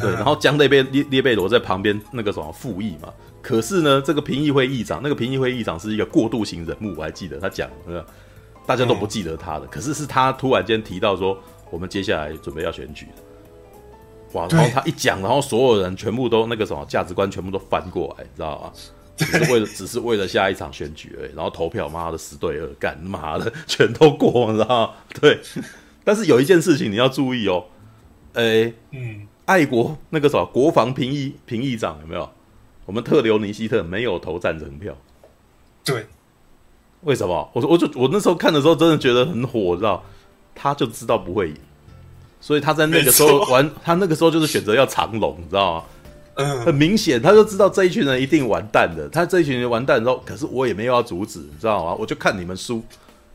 对，然后江列贝列列贝罗在旁边那个什么复议嘛。可是呢，这个评议会议长，那个评议会议长是一个过渡型人物，我还记得他讲，大家都不记得他的，可是是他突然间提到说，我们接下来准备要选举。哇！然后他一讲，然后所有人全部都那个什么价值观全部都翻过来，你知道吗？只是为了只是为了下一场选举而已。然后投票，妈的十对二，干妈的全都过，你知道吗？对。但是有一件事情你要注意哦，诶，嗯，爱国那个什么国防评议评议长有没有？我们特留尼希特没有投赞成票。对。为什么？我说我就我那时候看的时候真的觉得很火，知道？他就知道不会赢。所以他在那个时候玩，他那个时候就是选择要长龙，你知道吗？嗯，很明显，他就知道这一群人一定完蛋的。他这一群人完蛋之后，可是我也没有要阻止，你知道吗？我就看你们输，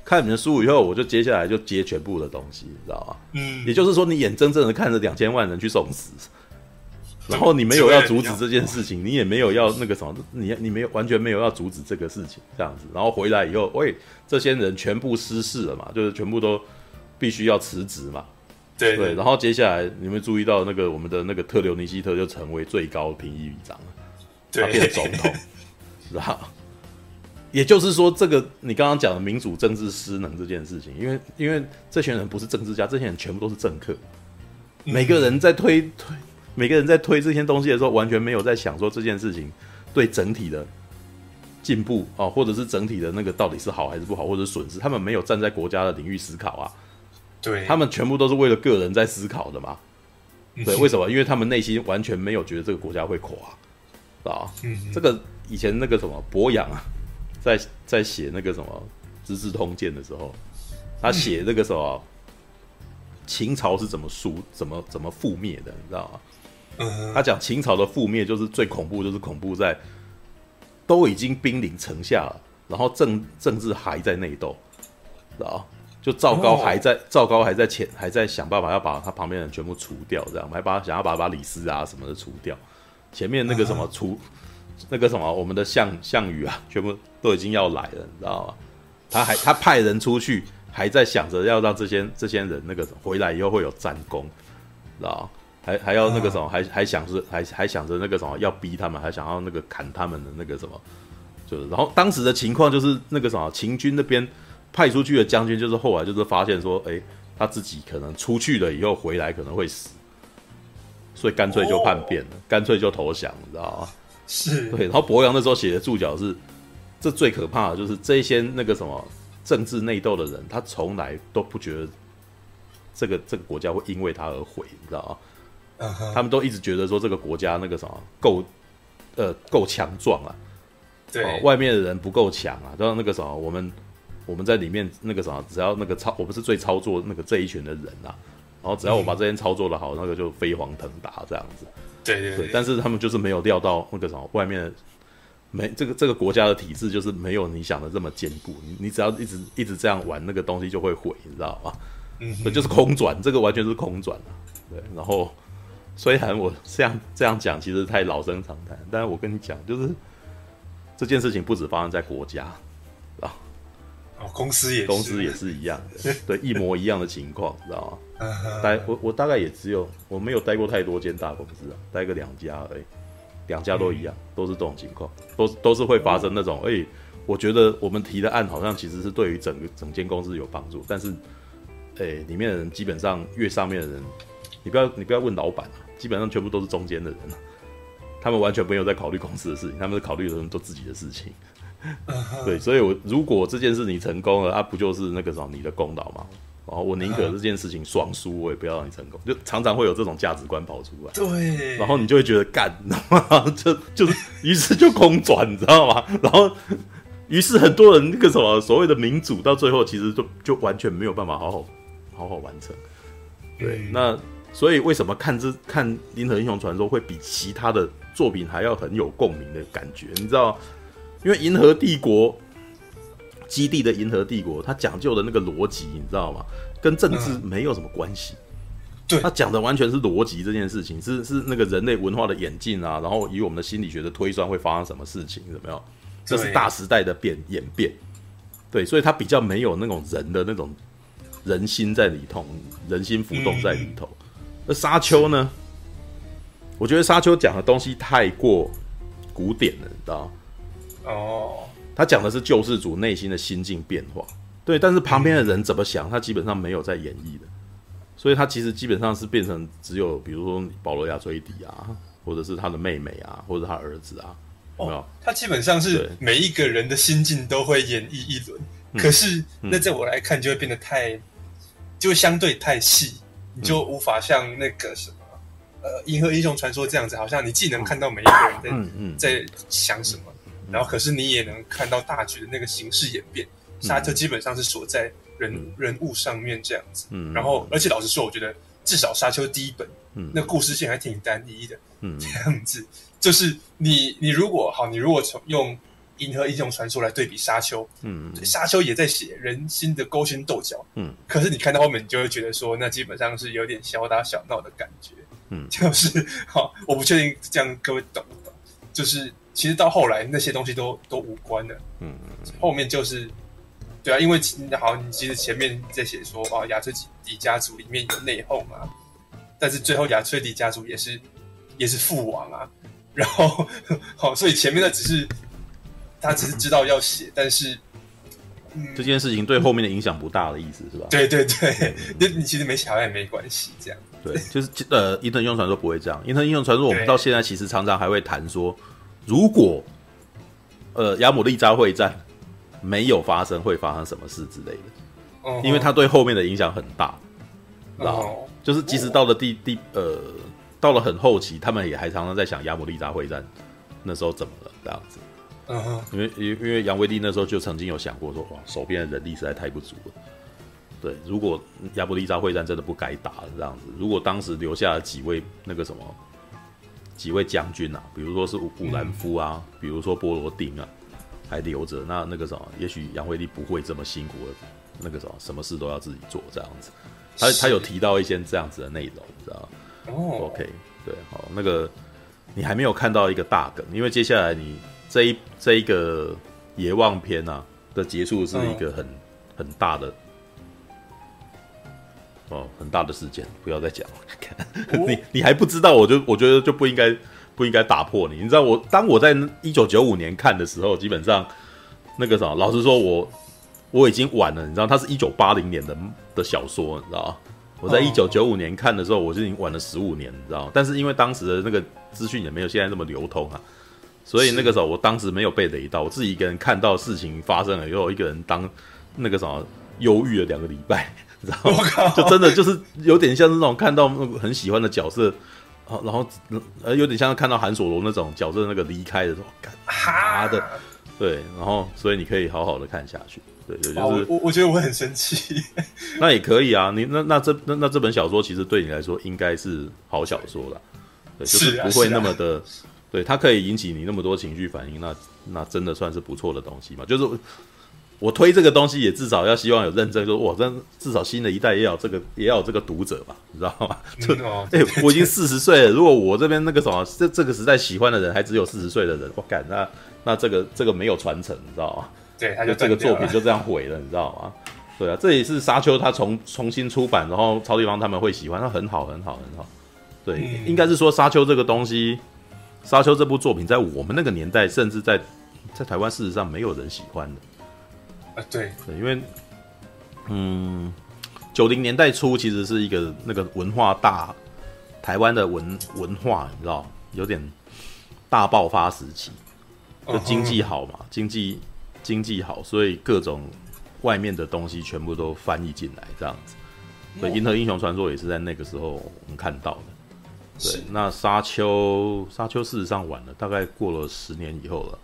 看你们输以后，我就接下来就接全部的东西，你知道吗？嗯，也就是说，你眼睁睁的看着两千万人去送死，然后你没有要阻止这件事情，你也没有要那个什么，你你没有完全没有要阻止这个事情，这样子，然后回来以后，喂，这些人全部失势了嘛，就是全部都必须要辞职嘛。对，对，然后接下来你们注意到那个我们的那个特留尼希特就成为最高评议长了，他变总统，然后也就是说，这个你刚刚讲的民主政治失能这件事情，因为因为这群人不是政治家，这些人全部都是政客，每个人在推推，每个人在推这些东西的时候，完全没有在想说这件事情对整体的进步啊，或者是整体的那个到底是好还是不好，或者损失，他们没有站在国家的领域思考啊。对，他们全部都是为了个人在思考的嘛？对，为什么？因为他们内心完全没有觉得这个国家会垮，啊，这个以前那个什么博阳啊，在在写那个什么《资治通鉴》的时候，他写那个什么秦朝是怎么输、怎么怎么覆灭的，你知道吗？他讲秦朝的覆灭就是最恐怖，就是恐怖在都已经兵临城下了，然后政政治还在内斗，知道就赵高还在，赵高还在前，还在想办法要把他旁边的人全部除掉，这样还把想要把把李斯啊什么的除掉。前面那个什么除，那个什么我们的项项羽啊，全部都已经要来了，你知道吗？他还他派人出去，还在想着要让这些这些人那个回来以后会有战功，知道吗？还还要那个什么，还还想着还还想着那个什么要逼他们，还想要那个砍他们的那个什么，就是然后当时的情况就是那个什么秦军那边。派出去的将军就是后来就是发现说，哎，他自己可能出去了以后回来可能会死，所以干脆就叛变了，干脆就投降，你知道吗？是对。然后伯阳那时候写的注脚是，这最可怕的就是这些那个什么政治内斗的人，他从来都不觉得这个这个国家会因为他而毁，你知道吗？他们都一直觉得说这个国家那个什么够呃够强壮啊，对，外面的人不够强啊，然后那个什么我们。我们在里面那个什么，只要那个操，我们是最操作那个这一群的人啊，然后只要我把这边操作的好，那个就飞黄腾达这样子。对对对。但是他们就是没有料到那个什么，外面没这个这个国家的体制就是没有你想的这么坚固。你你只要一直一直这样玩，那个东西就会毁，你知道吗？嗯。这就是空转，这个完全是空转啊。对。然后虽然我这样这样讲，其实太老生常谈，但是我跟你讲，就是这件事情不止发生在国家。公司也公司也是一样的，对，一模一样的情况，知道吗？待我我大概也只有我没有待过太多间大公司啊，待个两家而已，两家都一样，都是这种情况，都都是会发生那种，哎、欸，我觉得我们提的案好像其实是对于整个整间公司有帮助，但是，哎、欸，里面的人基本上越上面的人，你不要你不要问老板啊，基本上全部都是中间的人，他们完全没有在考虑公司的事情，他们是考虑的人做自己的事情。对，所以，我如果这件事你成功了，啊，不就是那个什么你的功劳吗？然后我宁可这件事情双输，我也不要让你成功，就常常会有这种价值观跑出来。对，然后你就会觉得干，然后 就就是，于是就空转，你知道吗？然后，于是很多人那个什么所谓的民主，到最后其实就就完全没有办法好好好好完成。对，嗯、那所以为什么看这看《银河英雄传说》会比其他的作品还要很有共鸣的感觉？你知道，因为《银河帝国》。基地的银河帝国，它讲究的那个逻辑，你知道吗？跟政治没有什么关系。嗯、对，它讲的完全是逻辑这件事情，是是那个人类文化的演进啊，然后以我们的心理学的推算会发生什么事情，有没有？这是大时代的变演变。对，所以它比较没有那种人的那种人心在里头，人心浮动在里头。那、嗯、沙丘呢？我觉得沙丘讲的东西太过古典了，你知道吗？哦。他讲的是救世主内心的心境变化，对，但是旁边的人怎么想，他基本上没有在演绎的，所以他其实基本上是变成只有比如说保罗·亚崔迪啊，或者是他的妹妹啊，或者他儿子啊，有没有？他基本上是每一个人的心境都会演绎一轮，可是那在我来看就会变得太，就相对太细，你就无法像那个什么呃《银河英雄传说》这样子，好像你既能看到每一个人在在想什么。然后，可是你也能看到大局的那个形势演变。沙丘基本上是锁在人、嗯、人物上面这样子。嗯，然后，而且老实说，我觉得至少沙丘第一本，嗯，那故事线还挺单一的。嗯，这样子就是你你如果好，你如果从用《银河英雄传说》来对比沙丘，嗯，沙丘也在写人心的勾心斗角。嗯，可是你看到后面，你就会觉得说，那基本上是有点小打小闹的感觉。嗯，就是好，我不确定这样各位懂不懂？就是。其实到后来那些东西都都无关了，嗯，后面就是，对啊，因为好，你其实前面在写说啊，亚崔迪家族里面有内讧啊，但是最后亚崔迪家族也是也是父王啊，然后好，所以前面的只是他只是知道要写，但是、嗯、这件事情对后面的影响不大的意思是吧？对对对，那你其实没写好也没关系，这样对，就是呃，伊藤英雄传说不会这样，伊藤英雄传说我们到现在其实常常还会谈说。如果，呃，亚姆利扎会战没有发生，会发生什么事之类的？Uh huh. 因为它对后面的影响很大，然后、uh huh. 就是即使到了第第呃，到了很后期，他们也还常常在想亚姆利扎会战那时候怎么了这样子。嗯哼、uh，huh. 因为因因为杨威利那时候就曾经有想过说，哇，手边的人力实在太不足了。对，如果亚姆利扎会战真的不该打了这样子，如果当时留下了几位那个什么。几位将军啊，比如说是伍兰夫啊，嗯、比如说波罗丁啊，还留着。那那个什么，也许杨惠丽不会这么辛苦的，那个什么，什么事都要自己做这样子。他他有提到一些这样子的内容，知道吗？哦，OK，对，好，那个你还没有看到一个大梗，因为接下来你这一这一个野望篇啊的结束是一个很、嗯、很大的。哦，很大的事件，不要再讲了。你你还不知道，我就我觉得就不应该不应该打破你。你知道我当我在一九九五年看的时候，基本上那个什么，老实说我我已经晚了。你知道，它是一九八零年的的小说，你知道我在一九九五年看的时候，我就已经晚了十五年，你知道。但是因为当时的那个资讯也没有现在这么流通啊，所以那个时候我当时没有被雷到，我自己一个人看到事情发生了以后，一个人当那个什么忧郁了两个礼拜。然后就真的就是有点像那种看到很喜欢的角色，然后呃有点像看到韩索罗那种角色那个离开的时候，干的，对，然后所以你可以好好的看下去，对对，就是我我觉得我很生气，那也可以啊，你那那这那那这本小说其实对你来说应该是好小说了，对，就是不会那么的，对，它可以引起你那么多情绪反应，那那真的算是不错的东西嘛，就是。我推这个东西也至少要希望有认证，说哇，真至少新的一代也有这个，也要有这个读者吧，你知道吗？就 哎、欸，我已经四十岁了，如果我这边那个什么，这这个时代喜欢的人还只有四十岁的人，我干那那这个这个没有传承，你知道吗？对，他就这个作品就这样毁了，你知道吗？对啊，这也是沙丘他重重新出版，然后超地方他们会喜欢，他很好很好很好。对，嗯、应该是说沙丘这个东西，沙丘这部作品在我们那个年代，甚至在在台湾事实上没有人喜欢的。啊，对。对，因为，嗯，九零年代初其实是一个那个文化大，台湾的文文化，你知道，有点大爆发时期，就经济好嘛，经济经济好，所以各种外面的东西全部都翻译进来这样子。所以《银河英雄传说》也是在那个时候我们看到的。对，那沙丘，沙丘事实上晚了，大概过了十年以后了，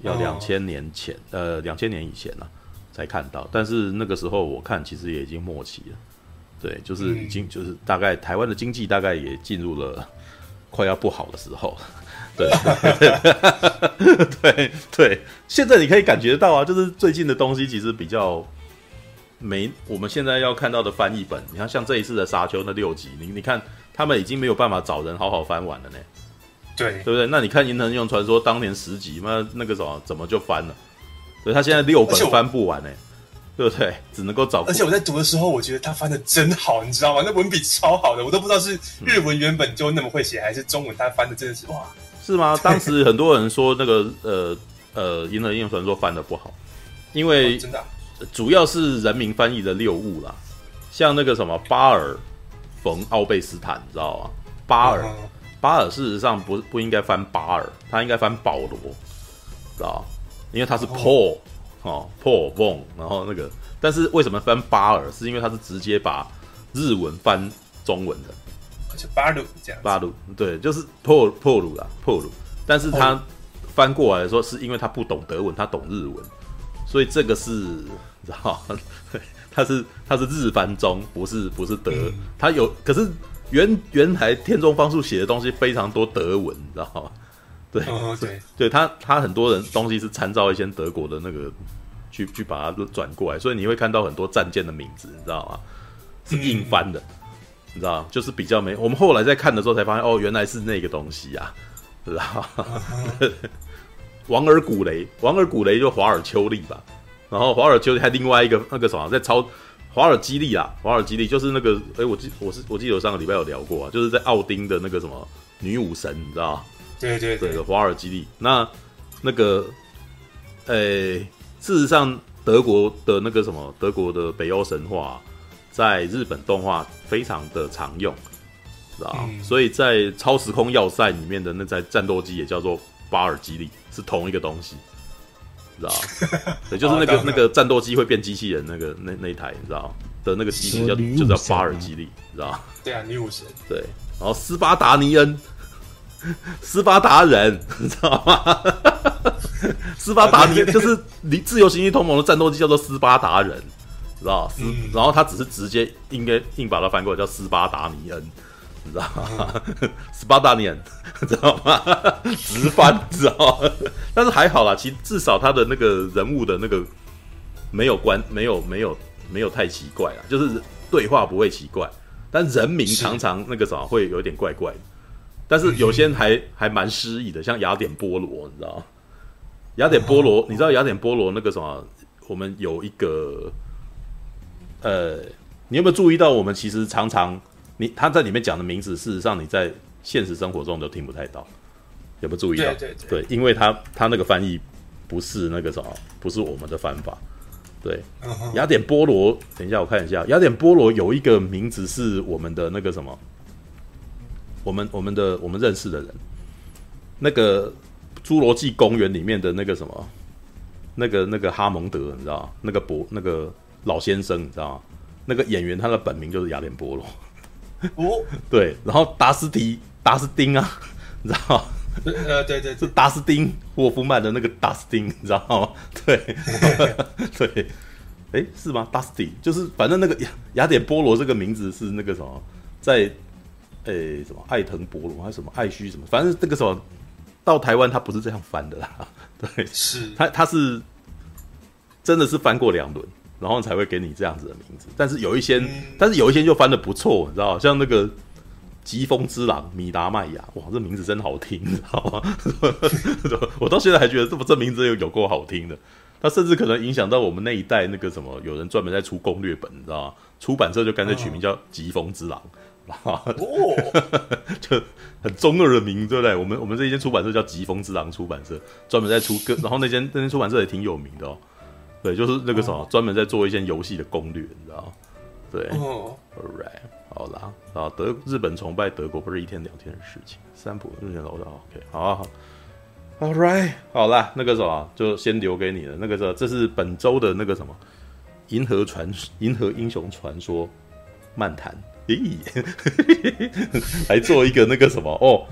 要两千年前，哦、呃，两千年以前了才看到。但是那个时候我看其实也已经末期了，对，就是已经就是大概台湾的经济大概也进入了 快要不好的时候，对，对对，现在你可以感觉到啊，就是最近的东西其实比较没我们现在要看到的翻译本，你看像这一次的沙丘那六集，你你看。他们已经没有办法找人好好翻完了呢，对对不对？那你看《银河英雄传说》当年十集，那那个什么怎么就翻了？所以他现在六本翻不完呢，对不对？只能够找。而且我在读的时候，我觉得他翻的真好，你知道吗？那文笔超好的，我都不知道是日文原本就那么会写，嗯、还是中文他翻的真的是哇？是吗？当时很多人说那个呃呃《银河英雄传说》翻的不好，因为真的主要是人民翻译的六误啦，像那个什么巴尔。冯奥贝斯坦，你知道吗？巴尔，巴尔事实上不不应该翻巴尔，他应该翻保罗，知道？因为他是 Paul 哦，Paul Wong，然后那个，但是为什么翻巴尔？是因为他是直接把日文翻中文的，就巴鲁这样。巴鲁对，就是 Paul Paul 鲁啦，Paul 鲁，但是他翻过来的时候，是因为他不懂德文，他懂日文，所以这个是，你知道？他是他是日翻中，不是不是德，他有可是原原来田中方树写的东西非常多德文，你知道吗？对、哦、对，对他他很多人东西是参照一些德国的那个去去把它转过来，所以你会看到很多战舰的名字，你知道吗？是硬翻的，嗯、你知道，就是比较没。我们后来在看的时候才发现，哦，原来是那个东西啊，知道吗？王尔古雷，王尔古雷就华尔丘利吧。然后华尔丘利还另外一个那个什么，在超华尔基利啊，华尔基利就是那个哎，我记我是我记得我上个礼拜有聊过啊，就是在奥丁的那个什么女武神，你知道吗？对对对，华尔基利。那那个诶，事实上德国的那个什么德国的北欧神话，在日本动画非常的常用，知道所以在超时空要塞里面的那台战斗机也叫做巴尔基利，是同一个东西。知道 对，就是那个那个战斗机会变机器人那个那那一台，你知道的那个机器叫就叫巴尔基利，你知道对啊，女武神。对，然后斯巴达尼恩，斯巴达人，你知道吗？斯巴达尼就是离自由行星同盟的战斗机叫做斯巴达人，知道？斯，然后他只是直接应该硬把它翻过来叫斯巴达尼恩。你知道吗？斯巴达尼人，知道吗？直翻，知道？但是还好啦，其实至少他的那个人物的那个没有关，没有没有没有太奇怪啦，就是对话不会奇怪，但人名常常那个什么会有点怪怪的。但是有些人还还蛮诗意的，像雅典波罗，你知道？雅典波罗，你知道雅典波罗那个什么？我们有一个，呃，你有没有注意到？我们其实常常。你他在里面讲的名字，事实上你在现实生活中都听不太到，有没有注意到？对对对，对，因为他他那个翻译不是那个什么，不是我们的翻法。对，雅典波罗，等一下我看一下，雅典波罗有一个名字是我们的那个什么，我们我们的我们认识的人，那个侏罗纪公园里面的那个什么，那个那个哈蒙德，你知道吗？那个博那个老先生，你知道吗？那个演员他的本名就是雅典波罗。哦，对，然后达斯提达斯丁啊，你知道吗？呃，对对，是达斯丁沃夫曼的那个达斯丁，你知道吗？对，对，哎，是吗？达斯蒂就是，反正那个雅雅典波罗这个名字是那个什么，在诶什么艾腾波罗还是什么艾虚什么，反正这个什么到台湾他不是这样翻的啦，对，是他他是真的是翻过两轮。然后才会给你这样子的名字，但是有一些，嗯、但是有一些就翻得不错，你知道像那个疾风之狼米达麦雅，哇，这名字真好听，你知道吗？我到现在还觉得这不这名字有有够好听的。它甚至可能影响到我们那一代那个什么，有人专门在出攻略本，你知道吗？出版社就干脆取名叫疾风之狼，哦，就很中二的名，对不对？我们我们这一间出版社叫疾风之狼出版社，专门在出歌，然后那间那间出版社也挺有名的哦。对，就是那个什么，专门在做一些游戏的攻略，你知道？对，All right，好啦，啊，德日本崇拜德国不是一天两天的事情。三浦日前楼的 OK，好啊好，All right，好啦，那个什么就先留给你了。那个时候，这是本周的那个什么银河传银河英雄传说漫谈，咦，来做一个那个什么哦，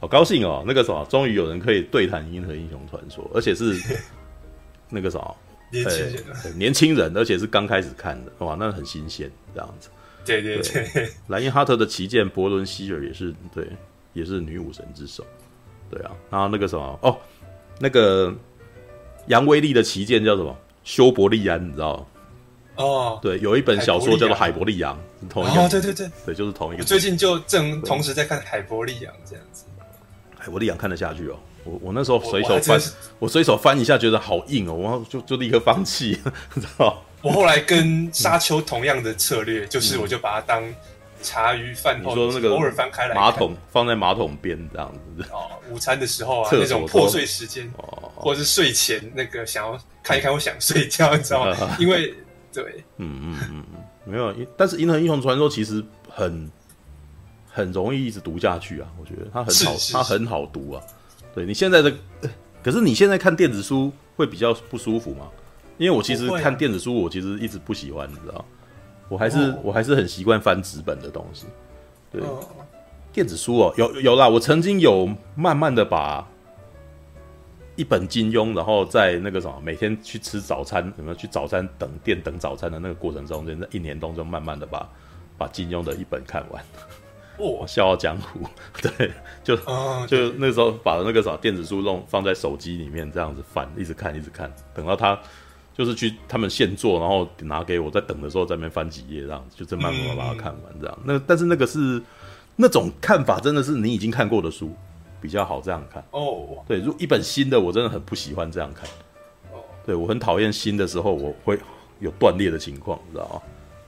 好高兴哦，那个什么，终于有人可以对谈银河英雄传说，而且是那个什么年轻人、欸，年轻人，而且是刚开始看的，哇，那很新鲜，这样子。对对对，对 莱因哈特的旗舰伯伦希尔也是对，也是女武神之首，对啊，然后那个什么哦，那个杨威利的旗舰叫什么？修伯利安，你知道吗？哦，对，有一本小说叫做《海伯利昂》，同一个，哦，对对对，对，就是同一个。我最近就正同时在看《海伯利昂》这样子，海伯利昂看得下去哦。我我那时候随手翻，我随手翻一下，觉得好硬哦，我就就立刻放弃，你知道。我后来跟沙丘同样的策略，就是我就把它当茶余饭后，你说那个偶尔翻开来，马桶放在马桶边这样子。哦，午餐的时候啊，那种破碎时间，哦，或者是睡前那个想要看一看，我想睡觉，你知道吗？因为对，嗯嗯嗯嗯，没有，但是《银河英雄传说》其实很很容易一直读下去啊，我觉得它很好，它很好读啊。对你现在的，可是你现在看电子书会比较不舒服吗？因为我其实看电子书，我其实一直不喜欢，你知道，我还是、哦、我还是很习惯翻纸本的东西。对，哦、电子书哦，有有啦，我曾经有慢慢的把一本金庸，然后在那个什么，每天去吃早餐，什么去早餐等店等早餐的那个过程中，在一年当中慢慢的把把金庸的一本看完。哦，笑傲江湖，对，就、哦、就那时候把那个啥电子书弄放在手机里面，这样子翻，一直看，一直看，等到他。就是去他们现做，然后拿给我，在等的时候在那边翻几页，这样子就这慢慢把它看完，这样。嗯、那但是那个是那种看法，真的是你已经看过的书比较好这样看哦。对，如果一本新的，我真的很不喜欢这样看。哦，对我很讨厌新的时候，我会有断裂的情况，你知道吗？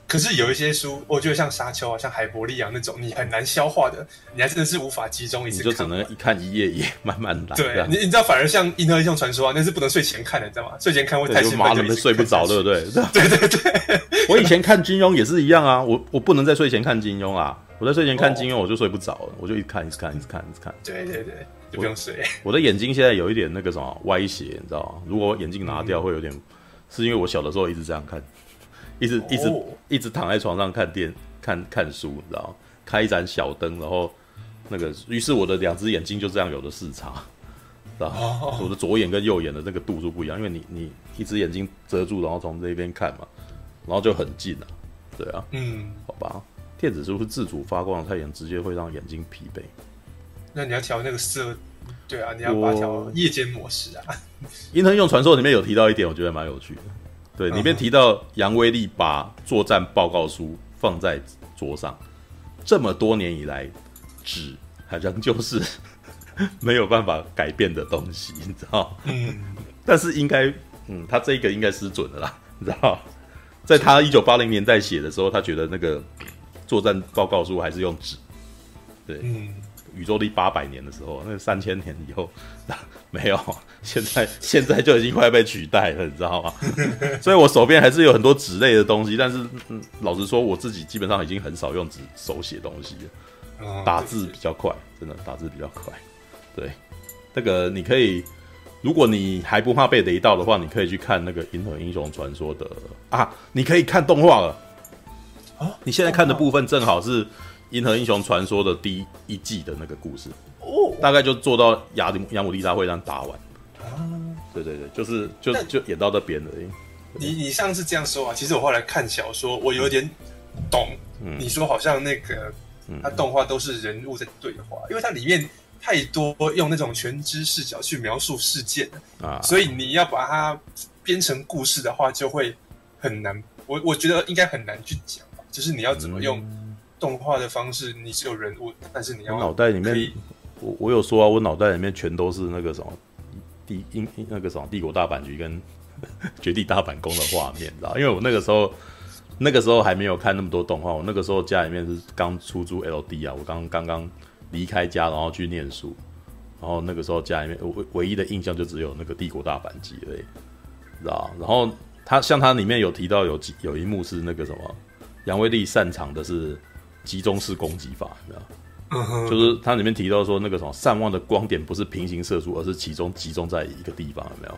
可是有一些书，我觉得像沙丘啊，像海伯利亚那种，你很难消化的，你还真的是无法集中一次看。你就只能一看一页一页，慢慢来。对，你你知道，反而像《银河英雄传说》啊，那是不能睡前看的，你知道吗？睡前看会太兴奋，就睡不着，对不对？对对对。我以前看金庸也是一样啊，我我不能在睡前看金庸啊，我在睡前看金庸我就睡不着了，我就一直看一直看一直看一直看。对对对，就不用睡。我的眼睛现在有一点那个什么歪斜，你知道吗？如果眼镜拿掉会有点，是因为我小的时候一直这样看。一直一直、oh. 一直躺在床上看电看看书，你知道？开一盏小灯，然后那个，于是我的两只眼睛就这样有了视差，知道吗？Oh. 我的左眼跟右眼的那个度数不一样，因为你你一只眼睛遮住，然后从这边看嘛，然后就很近了，对啊，嗯，好吧。电子书是自主发光的太阳，直接会让眼睛疲惫。那你要调那个色，对啊，你要把它调夜间模式啊。《银河英雄传说》里面有提到一点，我觉得蛮有趣的。对，里面提到杨威利把作战报告书放在桌上，这么多年以来，纸好像就是 没有办法改变的东西，你知道？嗯。但是应该，嗯，他这个应该是准的啦，你知道？在他一九八零年代写的时候，他觉得那个作战报告书还是用纸。对。嗯。宇宙第八百年的时候，那三千年以后，没有，现在现在就已经快被取代了，你知道吗？所以我手边还是有很多纸类的东西，但是、嗯、老实说，我自己基本上已经很少用纸手写东西了，打字比较快，真的打字比较快。对，那个你可以，如果你还不怕被雷到的话，你可以去看那个《银河英雄传说》的啊，你可以看动画了啊，你现在看的部分正好是。《银河英雄传说》的第一季的那个故事，哦，大概就做到亚里亚姆利莎会这样打完，啊，对对对，就是就就演到这边了。你你上次这样说啊，其实我后来看小说，我有点懂。嗯，你说好像那个，它动画都是人物在对话，因为它里面太多用那种全知视角去描述事件啊，所以你要把它编成故事的话，就会很难。我我觉得应该很难去讲吧，就是你要怎么用。嗯动画的方式，你是有人物，但是你要脑袋里面，我我有说啊，我脑袋里面全都是那个什么帝英那个什么帝国大阪局跟 绝地大阪宫的画面，知道？因为我那个时候那个时候还没有看那么多动画，我那个时候家里面是刚出租 LD 啊，我刚刚刚离开家，然后去念书，然后那个时候家里面唯唯一的印象就只有那个帝国大阪局而已，知道？然后他像他里面有提到有几有一幕是那个什么杨威利擅长的是。集中式攻击法，你知道？就是它里面提到说，那个什么，善忘的光点不是平行射出，而是其中集中在一个地方，有没有？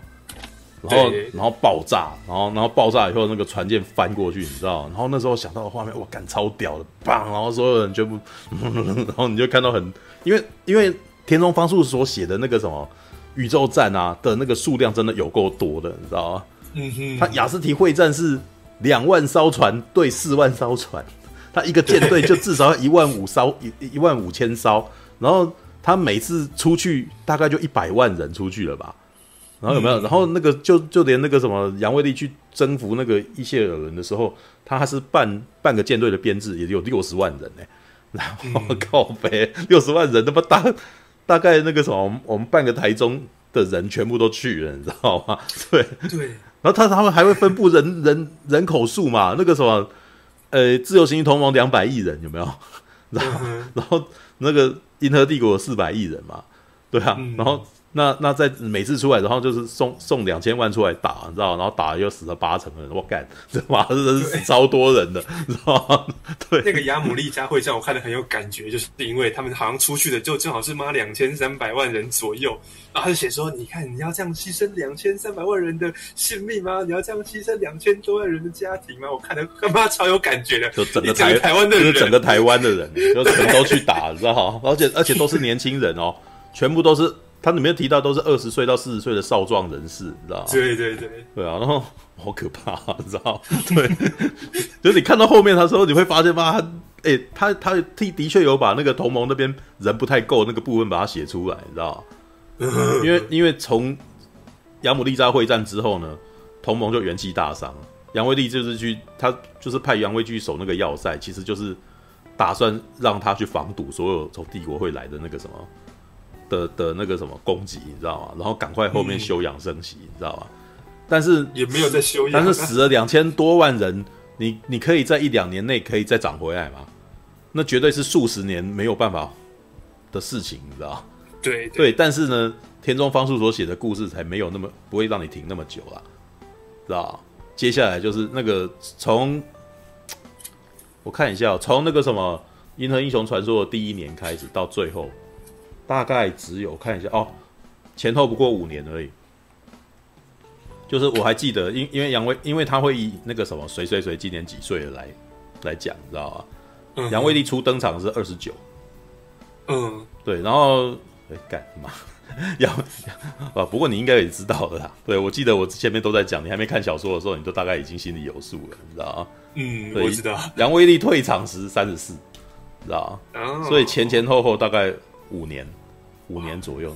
然后然后爆炸，然后然后爆炸以后那个船舰翻过去，你知道？然后那时候想到的画面，哇，干超屌的，棒！然后所有人全部，然后你就看到很，因为因为田中芳树所写的那个什么宇宙战啊的那个数量真的有够多的，你知道吗？嗯哼，他雅斯提会战是两万艘船对四万艘船，他一个舰队就至少要一万五艘一一万五千艘，然后他每次出去大概就一百万人出去了吧。然后有没有？然后那个就就连那个什么杨威利去征服那个伊谢尔人的时候，他还是半半个舰队的编制，也有六十万人呢。然后靠北六十万人，那么大大概那个什么，我们半个台中的人全部都去了，你知道吗？对对。然后他他们还会分布人人人口数嘛？那个什么，呃，自由行星同盟两百亿人有没有？然后然后那个银河帝国四百亿人嘛？对啊，然后。那那在每次出来，然后就是送送两千万出来打，你知道？然后打了又死了八成的人，我干，这妈的人死超多人的，你知道吗？对，那个亚姆利加会战我看的很有感觉，就是因为他们好像出去的就正好是妈两千三百万人左右，然后他就写说，你看你要这样牺牲两千三百万人的性命吗？你要这样牺牲两千多万人的家庭吗？我看得他妈超有感觉的，就整个台台湾的人，就是整个台湾的人，就全都去打，你知道吗？而且而且都是年轻人哦，全部都是。他里面提到都是二十岁到四十岁的少壮人士，你知道吗？对对对，对啊，然后好可怕，你知道吗？对，就是你看到后面的时候，你会发现吧，哎、欸，他他的的确有把那个同盟那边人不太够那个部分把它写出来，你知道因为因为从亚姆利扎会战之后呢，同盟就元气大伤，杨威利就是去他就是派杨威去守那个要塞，其实就是打算让他去防堵所有从帝国会来的那个什么。的的那个什么攻击，你知道吗？然后赶快后面休养生息，嗯、你知道吗？但是也没有在休养，但是死了两千多万人，你你可以在一两年内可以再涨回来吗？那绝对是数十年没有办法的事情，你知道吗？对对，但是呢，田中方树所写的故事才没有那么不会让你停那么久啦，知道吗？接下来就是那个从我看一下，从那个什么《银河英雄传说》的第一年开始到最后。大概只有看一下哦，前后不过五年而已。就是我还记得，因因为杨威，因为他会以那个什么谁谁谁今年几岁来来讲，你知道吗？嗯、杨威利初登场是二十九。嗯，对，然后哎干嘛？杨啊，不过你应该也知道的啦。对，我记得我前面都在讲，你还没看小说的时候，你都大概已经心里有数了，你知道吗？嗯，我知道。杨威利退场时三十四，知道吗？哦、所以前前后后大概五年。五年左右，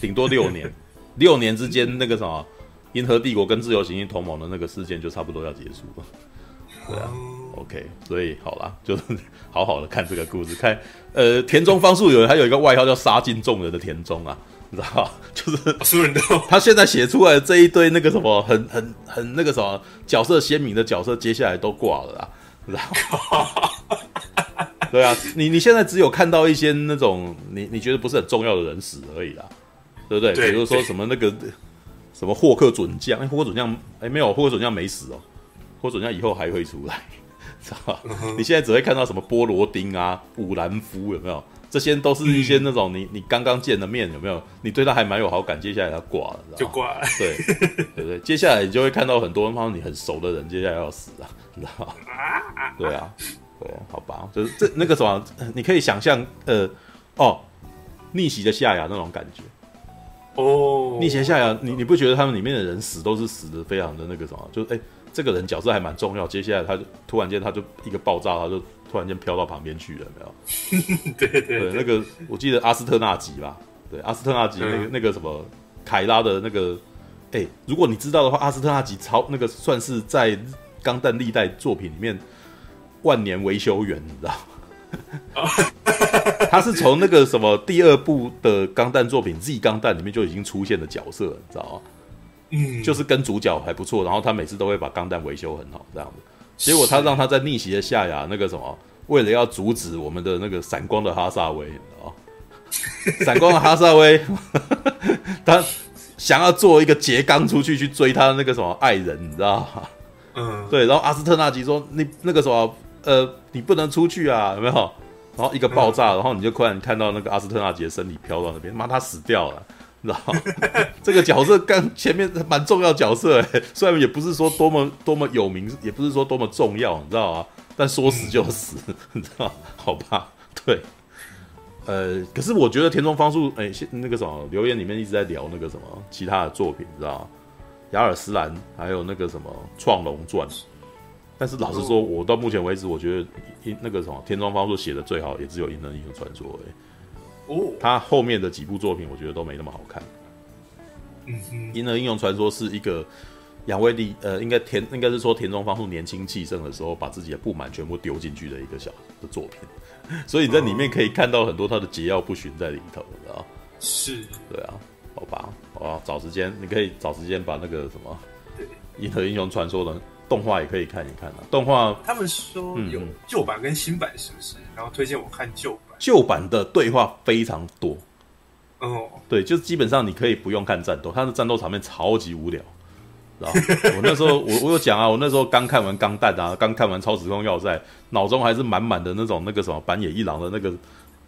顶多六年，六年之间那个什么，银河帝国跟自由行星同盟的那个事件就差不多要结束了。对啊，OK，所以好啦，就是好好的看这个故事，看呃田中芳树有人还有一个外号叫杀尽众人的田中啊，你知道吗？就是所有人都他现在写出来的这一堆那个什么很很很那个什么角色鲜明的角色，接下来都挂了啦，你知道吗？对啊，你你现在只有看到一些那种你你觉得不是很重要的人死而已啦，对不对？对，比如说什么那个什么霍克准将，哎，霍克准将哎没有，霍克准将没死哦，霍克准将以后还会出来，知道吧？嗯、你现在只会看到什么波罗丁啊、武兰夫有没有？这些都是一些那种你、嗯、你刚刚见的面有没有？你对他还蛮有好感，接下来他挂了，就挂了，对对对，接下来你就会看到很多帮你很熟的人接下来要死啊，你知道吧？对啊。对，好吧，就是这那个什么，你可以想象，呃，哦，逆袭的夏亚那种感觉，哦，逆袭夏亚，你你不觉得他们里面的人死都是死的非常的那个什么？就是哎，这个人角色还蛮重要，接下来他就突然间他就一个爆炸，他就突然间飘到旁边去了，没有？对对那个我记得阿斯特纳吉吧，对，阿斯特纳吉那个、嗯、那个什么凯拉的那个，哎，如果你知道的话，阿斯特纳吉超那个算是在钢弹历代作品里面。万年维修员，你知道？他是从那个什么第二部的钢弹作品《Z 钢弹》里面就已经出现的角色，你知道吗？嗯，就是跟主角还不错，然后他每次都会把钢弹维修很好，这样子。结果他让他在逆袭的夏亚那个什么，为了要阻止我们的那个闪光的哈萨威，你知道吗？闪光的哈萨威，他想要做一个截钢出去去追他的那个什么爱人，你知道吗？嗯，对。然后阿斯特纳吉说：“你那个什么。”呃，你不能出去啊，有没有？然后一个爆炸，嗯、然后你就突然看到那个阿斯特纳杰身体飘到那边，妈，他死掉了，你知道吗？这个角色刚前面蛮重要角色，哎，虽然也不是说多么多么有名，也不是说多么重要，你知道啊？但说死就死，你知道？好吧，对。呃，可是我觉得田中芳树，哎，那个什么留言里面一直在聊那个什么其他的作品，你知道吗？亚尔斯兰，还有那个什么《创龙传》。但是老实说，我到目前为止，我觉得那个什么田中芳树写的最好，也只有《银河英雄传说》哎。哦。他后面的几部作品，我觉得都没那么好看。嗯嗯。《银河英雄传说》是一个杨威力，呃，应该田应该是说田中芳树年轻气盛的时候，把自己的不满全部丢进去的一个小的作品。所以你在里面可以看到很多他的桀骜不驯在里头，知道是，对啊，好吧，好，找时间，你可以找时间把那个什么《银河英雄传说》的动画也可以看一看啊。动画他们说有旧版跟新版，是不是？然后推荐我看旧版。旧版的对话非常多，哦，对，就基本上你可以不用看战斗，它的战斗场面超级无聊。然后我那时候我我有讲啊，我那时候刚看完《钢弹》啊，刚看完《超时空要塞》，脑中还是满满的那种那个什么板野一郎的那个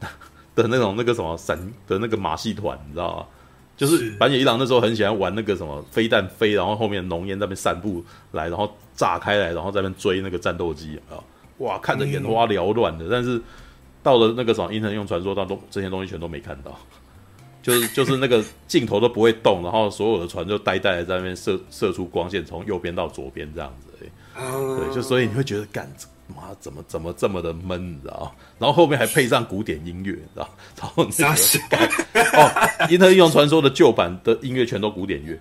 的那种那个什么神的那个马戏团，你知道吗？就是坂野一郎那时候很喜欢玩那个什么飞弹飞，然后后面浓烟在那边散布来，然后炸开来，然后在那边追那个战斗机啊，哇，看着眼花缭乱的。但是到了那个什么《英雄传说》当中，这些东西全都没看到。就是就是那个镜头都不会动，然后所有的船就呆呆的在那边射射出光线，从右边到左边这样子，欸，对，就所以你会觉得，干妈怎么怎么这么的闷，你知道？然后后面还配上古典音乐，你知道？然后那个哦，《银河英雄传说》的旧版的音乐全都古典乐，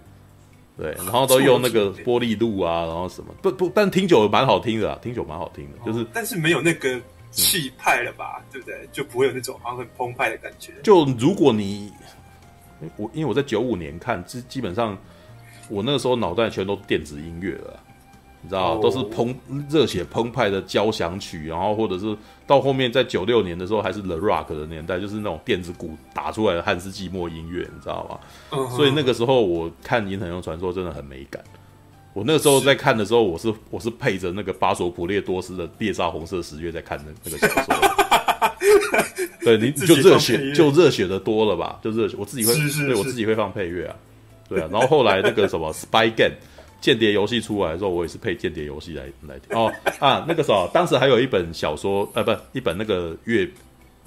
对，然后都用那个玻璃路啊，然后什么不不，但听久了蛮好听的，听久蛮好听的，就是但是没有那个气派了吧，对不对？就不会有那种好像很澎湃的感觉。就如果你。我因为我在九五年看，基基本上我那个时候脑袋全都电子音乐了，你知道，oh. 都是澎热血澎湃的交响曲，然后或者是到后面在九六年的时候还是 The Rock 的年代，就是那种电子鼓打出来的汉斯季默音乐，你知道吗？Uh. 所以那个时候我看《银河英雄传说》真的很美感。我那个时候在看的时候，我是我是配着那个巴索普列多斯的《猎杀红色十月》在看那那个小说。对，你就热血就热血的多了吧？就热血，我自己会，对我自己会放配乐啊，对啊。然后后来那个什么 Spy Game 间谍游戏出来的时候，我也是配间谍游戏来来听。哦 啊，那个时候当时还有一本小说，呃，不，一本那个乐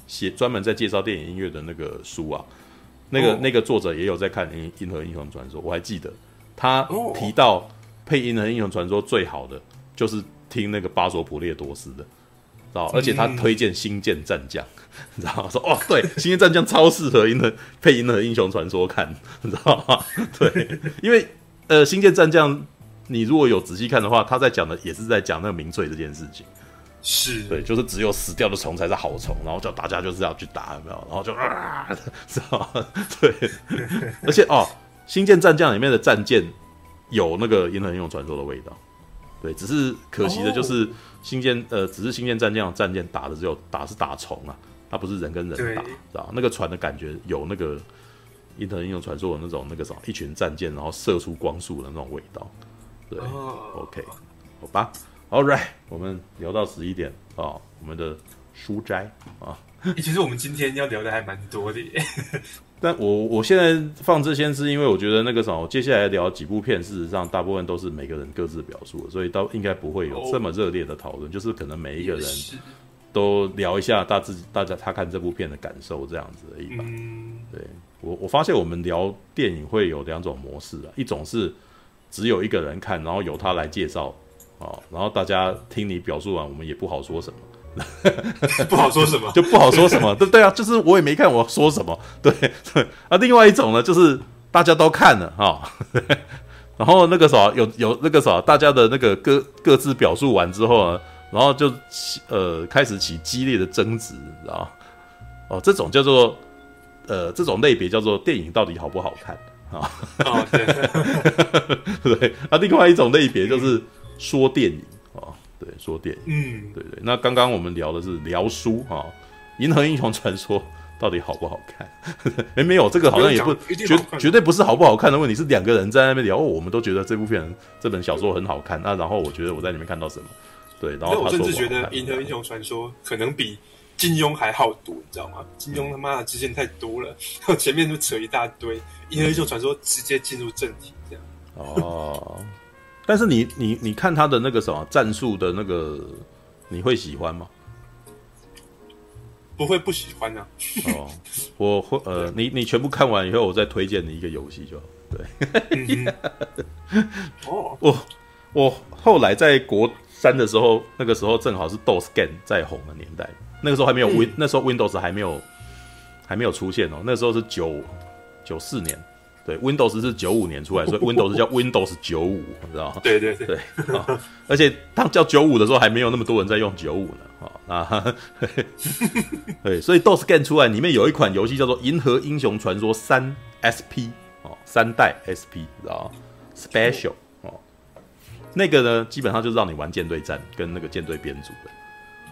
写专门在介绍电影音乐的那个书啊，那个、哦、那个作者也有在看《银银河英雄传说》，我还记得他提到配《银河英雄传说》最好的就是听那个巴索普列多斯的。知道，而且他推荐《星舰战将》，你知道吗？说哦，对，《星舰战将》超适合银河配《银河英雄传说》看，你知道吗？对，因为呃，《星舰战将》你如果有仔细看的话，他在讲的也是在讲那个民粹这件事情。是对，就是只有死掉的虫才是好虫，然后叫大家就是要去打，有没有？然后就啊，知道吗？对，而且哦，《星舰战将》里面的战舰有那个《银河英雄传说》的味道。对，只是可惜的就是。星舰呃，只是星舰战将的战舰打的只有打是打虫啊，它不是人跟人打，知道那个船的感觉有那个《银河英雄传说》的那种那个什么一群战舰然后射出光束的那种味道。对、哦、OK，好吧，All right，我们聊到十一点啊、哦，我们的书斋啊。其实我们今天要聊的还蛮多的耶。但我我现在放这些是因为我觉得那个什么，接下来聊几部片，事实上大部分都是每个人各自表述的，所以到应该不会有这么热烈的讨论。Oh, 就是可能每一个人都聊一下大自大家他看这部片的感受这样子而已吧。嗯、对我我发现我们聊电影会有两种模式啊，一种是只有一个人看，然后由他来介绍啊，然后大家听你表述完，我们也不好说什么。不好说什么，就不好说什么，对对啊，就是我也没看，我说什么，对对啊。另外一种呢，就是大家都看了哈，然后那个啥，有有那个啥，大家的那个各各自表述完之后呢，然后就呃开始起激烈的争执，你知道哦，这种叫做呃这种类别叫做电影到底好不好看啊？哦，对 对啊。另外一种类别就是说电影啊。对，说电影，嗯，对对。那刚刚我们聊的是聊书哈，《银河英雄传说》到底好不好看？哎，没有，这个好像也不绝绝对不是好不好看的问题，是两个人在那边聊，我们都觉得这部片这本小说很好看。那然后我觉得我在里面看到什么？对，然后我甚至觉得《银河英雄传说》可能比金庸还好读，你知道吗？金庸他妈的支线太多了，然 后前面都扯一大堆，《银河英雄传说》直接进入正题，这样。哦，但是你你你看他的那个什么战术的那个，你会喜欢吗？不会不喜欢啊。哦，我会呃，你你全部看完以后，我再推荐你一个游戏就好。对。哦，我我后来在国三的时候，那个时候正好是 DOS game 在红的年代，那个时候还没有 Win，、嗯、那时候 Windows 还没有还没有出现哦，那时候是九九四年。对，Windows 是九五年出来，所以 Windows 叫 Windows 九五，你知道吗？对对对，而且当叫九五的时候，还没有那么多人在用九五呢。啊、对，所以 DOS game 出来，里面有一款游戏叫做《银河英雄传说三 SP》哦，三代 SP，知道吗？Special 哦，那个呢，基本上就是让你玩舰队战，跟那个舰队编组的。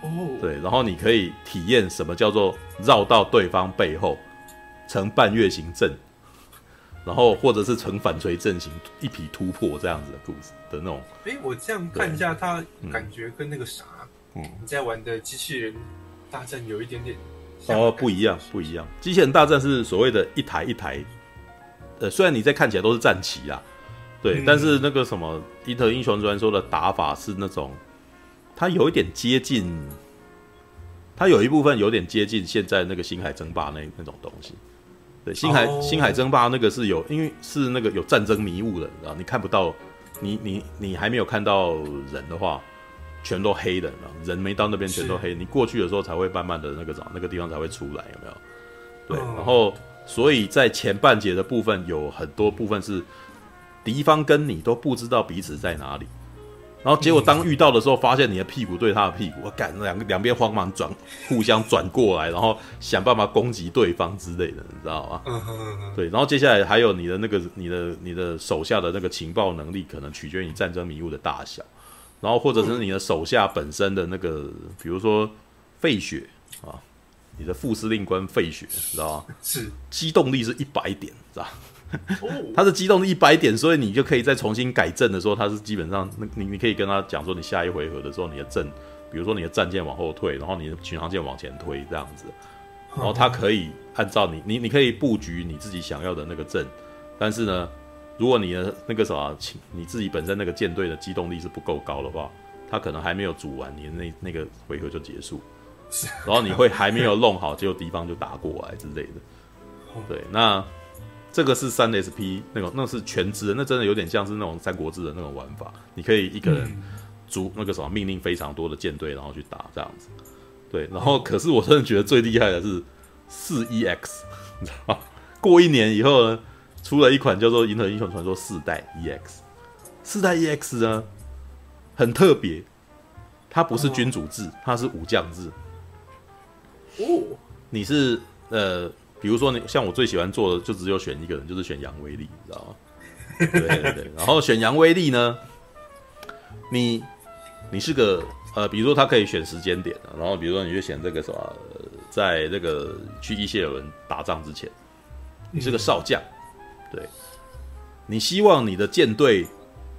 哦，对，然后你可以体验什么叫做绕到对方背后，呈半月形阵。然后或者是呈反锤阵型一匹突破这样子的故事的那种。哎，我这样看一下，它感觉跟那个啥，嗯，你在玩的机器人大战有一点点。哦，不一样，不一样。机器人大战是所谓的一台一台，呃，虽然你在看起来都是战旗啦，对，嗯、但是那个什么《伊特英雄传说》的打法是那种，它有一点接近，它有一部分有点接近现在那个星海争霸那那种东西。对，星海、oh. 星海争霸那个是有，因为是那个有战争迷雾的，你知道，你看不到，你你你还没有看到人的话，全都黑的，人没到那边全都黑，你过去的时候才会慢慢的那个找那个地方才会出来，有没有？对，oh. 然后所以在前半节的部分有很多部分是敌方跟你都不知道彼此在哪里。然后结果当遇到的时候，发现你的屁股对他的屁股，我干两个两边慌忙转，互相转过来，然后想办法攻击对方之类的，你知道吗？嗯嗯对，然后接下来还有你的那个你的你的手下的那个情报能力，可能取决于你战争迷雾的大小，然后或者是你的手下本身的那个，比如说费雪啊，你的副司令官费雪，知道吗？是机动力是一百点，知道？它是机动一百点，所以你就可以再重新改正的时候，他是基本上，你你可以跟他讲说，你下一回合的时候，你的阵，比如说你的战舰往后退，然后你的巡航舰往前推这样子，然后它可以按照你你你可以布局你自己想要的那个阵，但是呢，如果你的那个什么，你自己本身那个舰队的机动力是不够高的话，它可能还没有组完，你的那那个回合就结束，然后你会还没有弄好，结果敌方就打过来之类的，对，那。这个是三 SP 那个，那是全职的，那真的有点像是那种三国志的那种玩法。你可以一个人组那个什么命令非常多的舰队，然后去打这样子。对，然后可是我真的觉得最厉害的是四 EX，你知道吗？过一年以后呢，出了一款叫做《银河英雄传说四代 EX》。四代 EX 呢，很特别，它不是君主制，它是武将制。哦，你是呃。比如说，你像我最喜欢做的，就只有选一个人，就是选杨威利，你知道吗？对对对。然后选杨威利呢，你你是个呃，比如说他可以选时间点，然后比如说你就选这个什么，在这个去伊谢尔文打仗之前，你是个少将，对，你希望你的舰队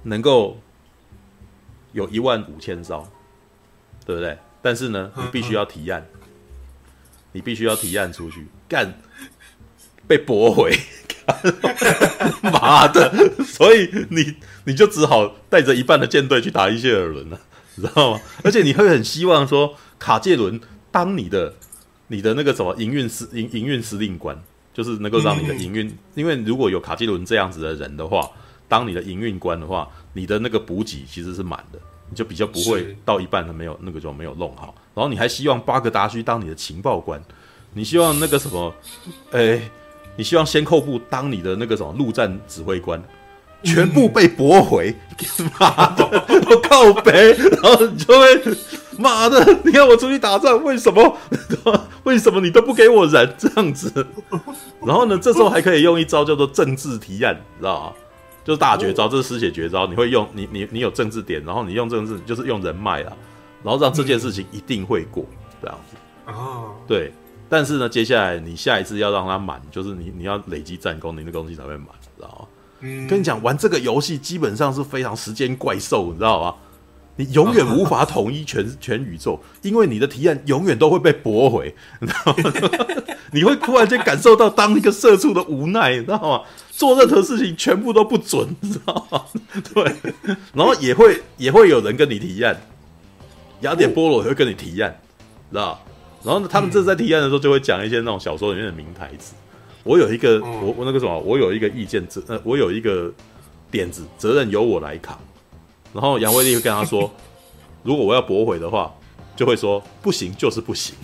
能够有一万五千艘，对不对？但是呢，你必须要提案，你必须要提案出去干。被驳回，妈的！所以你你就只好带着一半的舰队去打伊谢尔伦了，知道吗？而且你会很希望说卡介伦当你的你的那个什么营运司营营运司令官，就是能够让你的营运，因为如果有卡介伦这样子的人的话，当你的营运官的话，你的那个补给其实是满的，你就比较不会到一半都没有那个就没有弄好。然后你还希望巴格达区当你的情报官，你希望那个什么，哎。你希望先扣部当你的那个什么陆战指挥官，全部被驳回，妈的，我靠北，然后你就会妈的，你看我出去打仗，为什么？为什么你都不给我人这样子？然后呢，这时候还可以用一招叫做政治提案，知道吗？就是大绝招，这是失血绝招。你会用你你你有政治点，然后你用政治就是用人脉啊，然后让这件事情一定会过这样子啊，对。但是呢，接下来你下一次要让它满，就是你你要累积战功，你那个东西才会满，知道吗？嗯，跟你讲，玩这个游戏基本上是非常时间怪兽，你知道吗？你永远无法统一全 全宇宙，因为你的提案永远都会被驳回，你知道吗？你会突然间感受到当一个社畜的无奈，你知道吗？做任何事情全部都不准，你知道吗？对，然后也会也会有人跟你提案，雅典波罗也会跟你提案，知道？然后他们这在提案的时候就会讲一些那种小说里面的名台词。我有一个，我我那个什么，我有一个意见责，呃，我有一个点子，责任由我来扛。然后杨威利会跟他说，如果我要驳回的话，就会说不行就是不行。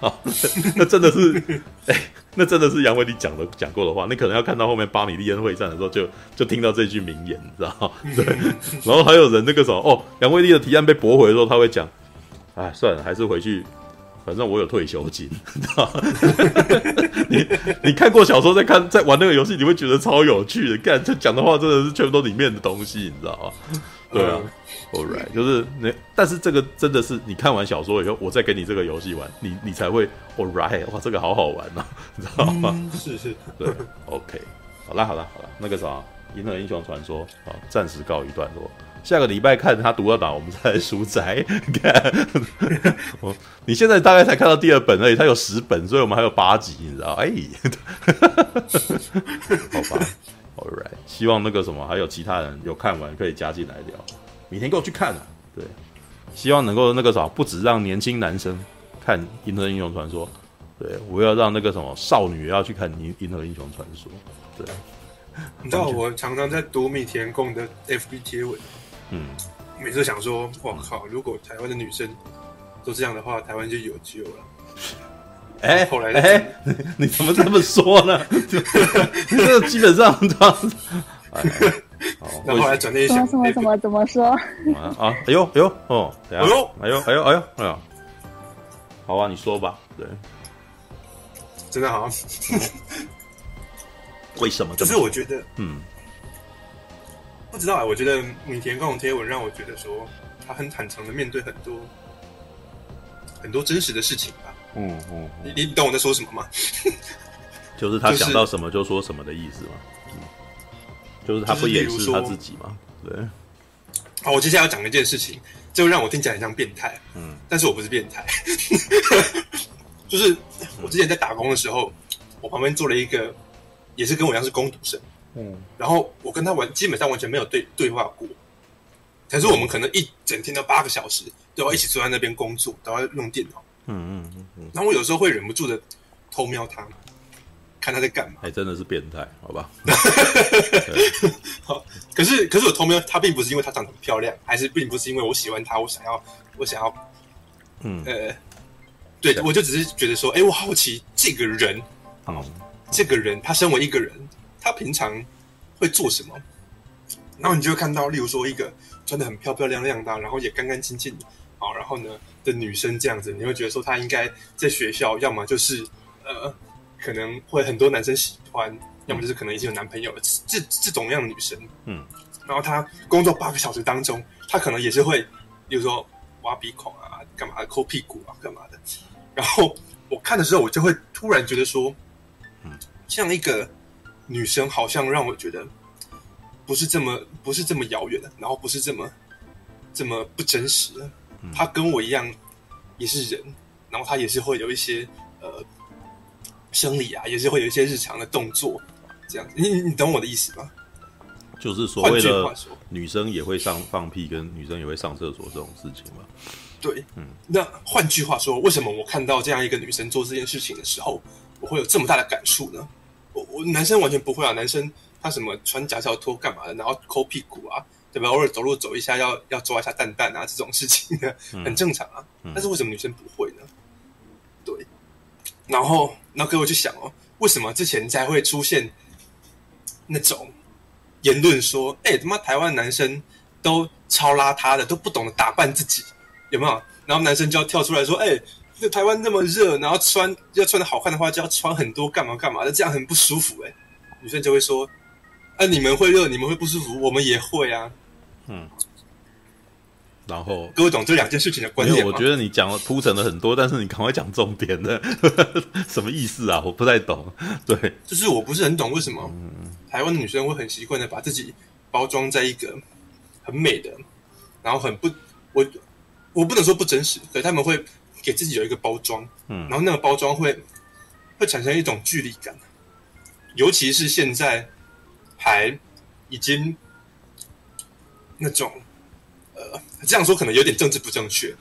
那真的是，哎、欸，那真的是杨威利讲的讲过的话。你可能要看到后面巴米利恩会战的时候就，就听到这句名言，你知道？对。然后还有人那个什么，哦，杨威利的提案被驳回的时候，他会讲，哎，算了，还是回去。反正我有退休金，你知道你你看过小说，在看在玩那个游戏，你会觉得超有趣的。干这讲的话，真的是全部都里面的东西，你知道吗？对啊、uh,，Alright，就是那，但是这个真的是你看完小说以后，我再给你这个游戏玩，你你才会 Alright，哇，这个好好玩呐、啊，你知道吗？嗯、是是，对，OK，好啦好啦好啦，那个啥，银河英雄传说啊，暂时告一段落。下个礼拜看他读到哪，我们再来书摘。看，我你现在大概才看到第二本而已，他有十本，所以我们还有八集，你知道？哎，好吧，All right，希望那个什么，还有其他人有看完可以加进来聊。明天给我去看啊！对，希望能够那个啥，不止让年轻男生看《银河英雄传说》，对，我要让那个什么少女也要去看《银银河英雄传说》。对，你知道我常常在读米田共的 FB 贴文。嗯，每次想说，我靠！如果台湾的女生都这样的话，台湾就有救了。哎、欸，后来哎、欸，你怎么这么说呢？这基本上这样子。然后后来转念一想，什么什么怎么说？啊，哎呦哎呦哦，哎呦哎呦哎呦哎呦哎呦，好啊，你说吧。对，真的好。为什么？就是我觉得，嗯。不知道啊，我觉得米田共贴文让我觉得说，他很坦诚的面对很多很多真实的事情吧。嗯嗯，你你懂我在说什么吗？就是他想到什么就说什么的意思嘛。嗯，就是他不掩饰他自己嘛。对。好，我接下来要讲一件事情，就让我听起来很像变态。嗯，但是我不是变态。就是我之前在打工的时候，我旁边坐了一个，也是跟我一样是工读生。嗯，然后我跟他完基本上完全没有对对话过，可是我们可能一整天都八个小时都要一起坐在那边工作，都要用电脑。嗯嗯嗯。然后我有时候会忍不住的偷瞄他，看他在干嘛。还真的是变态，好吧？好，可是可是我偷瞄他，并不是因为他长得很漂亮，还是并不是因为我喜欢他，我想要我想要，嗯呃，对，我就只是觉得说，哎，我好奇这个人，哦，这个人他身为一个人。他平常会做什么？然后你就会看到，例如说一个穿的很漂漂亮亮的，然后也干干净净的，好，然后呢的女生这样子，你会觉得说她应该在学校，要么就是呃，可能会很多男生喜欢，要么就是可能已经有男朋友了，这这种样的女生，嗯，然后她工作八个小时当中，她可能也是会，比如说挖鼻孔啊，干嘛抠屁股啊，干嘛的。然后我看的时候，我就会突然觉得说，嗯，像一个。女生好像让我觉得不是这么不是这么遥远的，然后不是这么这么不真实的。她跟我一样也是人，然后她也是会有一些呃生理啊，也是会有一些日常的动作这样子。你你懂我的意思吗？就是所谓的女生也会上放屁，跟女生也会上厕所这种事情嘛。对，嗯。那换句话说，为什么我看到这样一个女生做这件事情的时候，我会有这么大的感触呢？我我男生完全不会啊，男生他什么穿夹脚拖干嘛的，然后抠屁股啊，对吧？偶尔走路走一下要要抓一下蛋蛋啊，这种事情呢，很正常啊。但是为什么女生不会呢？对，然后然后各位就想哦，为什么之前才会出现那种言论说，哎、欸，他妈台湾男生都超邋遢的，都不懂得打扮自己，有没有？然后男生就要跳出来说，哎、欸。那台湾那么热，然后穿要穿的好看的话，就要穿很多干嘛干嘛的，这样很不舒服哎。女生就会说：“啊，你们会热，你们会不舒服，我们也会啊。”嗯。然后各位懂这两件事情的关系吗？我觉得你讲铺陈了很多，但是你赶快讲重点的，什么意思啊？我不太懂。对，就是我不是很懂为什么台湾的女生会很习惯的把自己包装在一个很美的，然后很不。我我不能说不真实，可是他们会给自己有一个包装，嗯，然后那个包装会会产生一种距离感，尤其是现在还已经那种呃这样说可能有点政治不正确，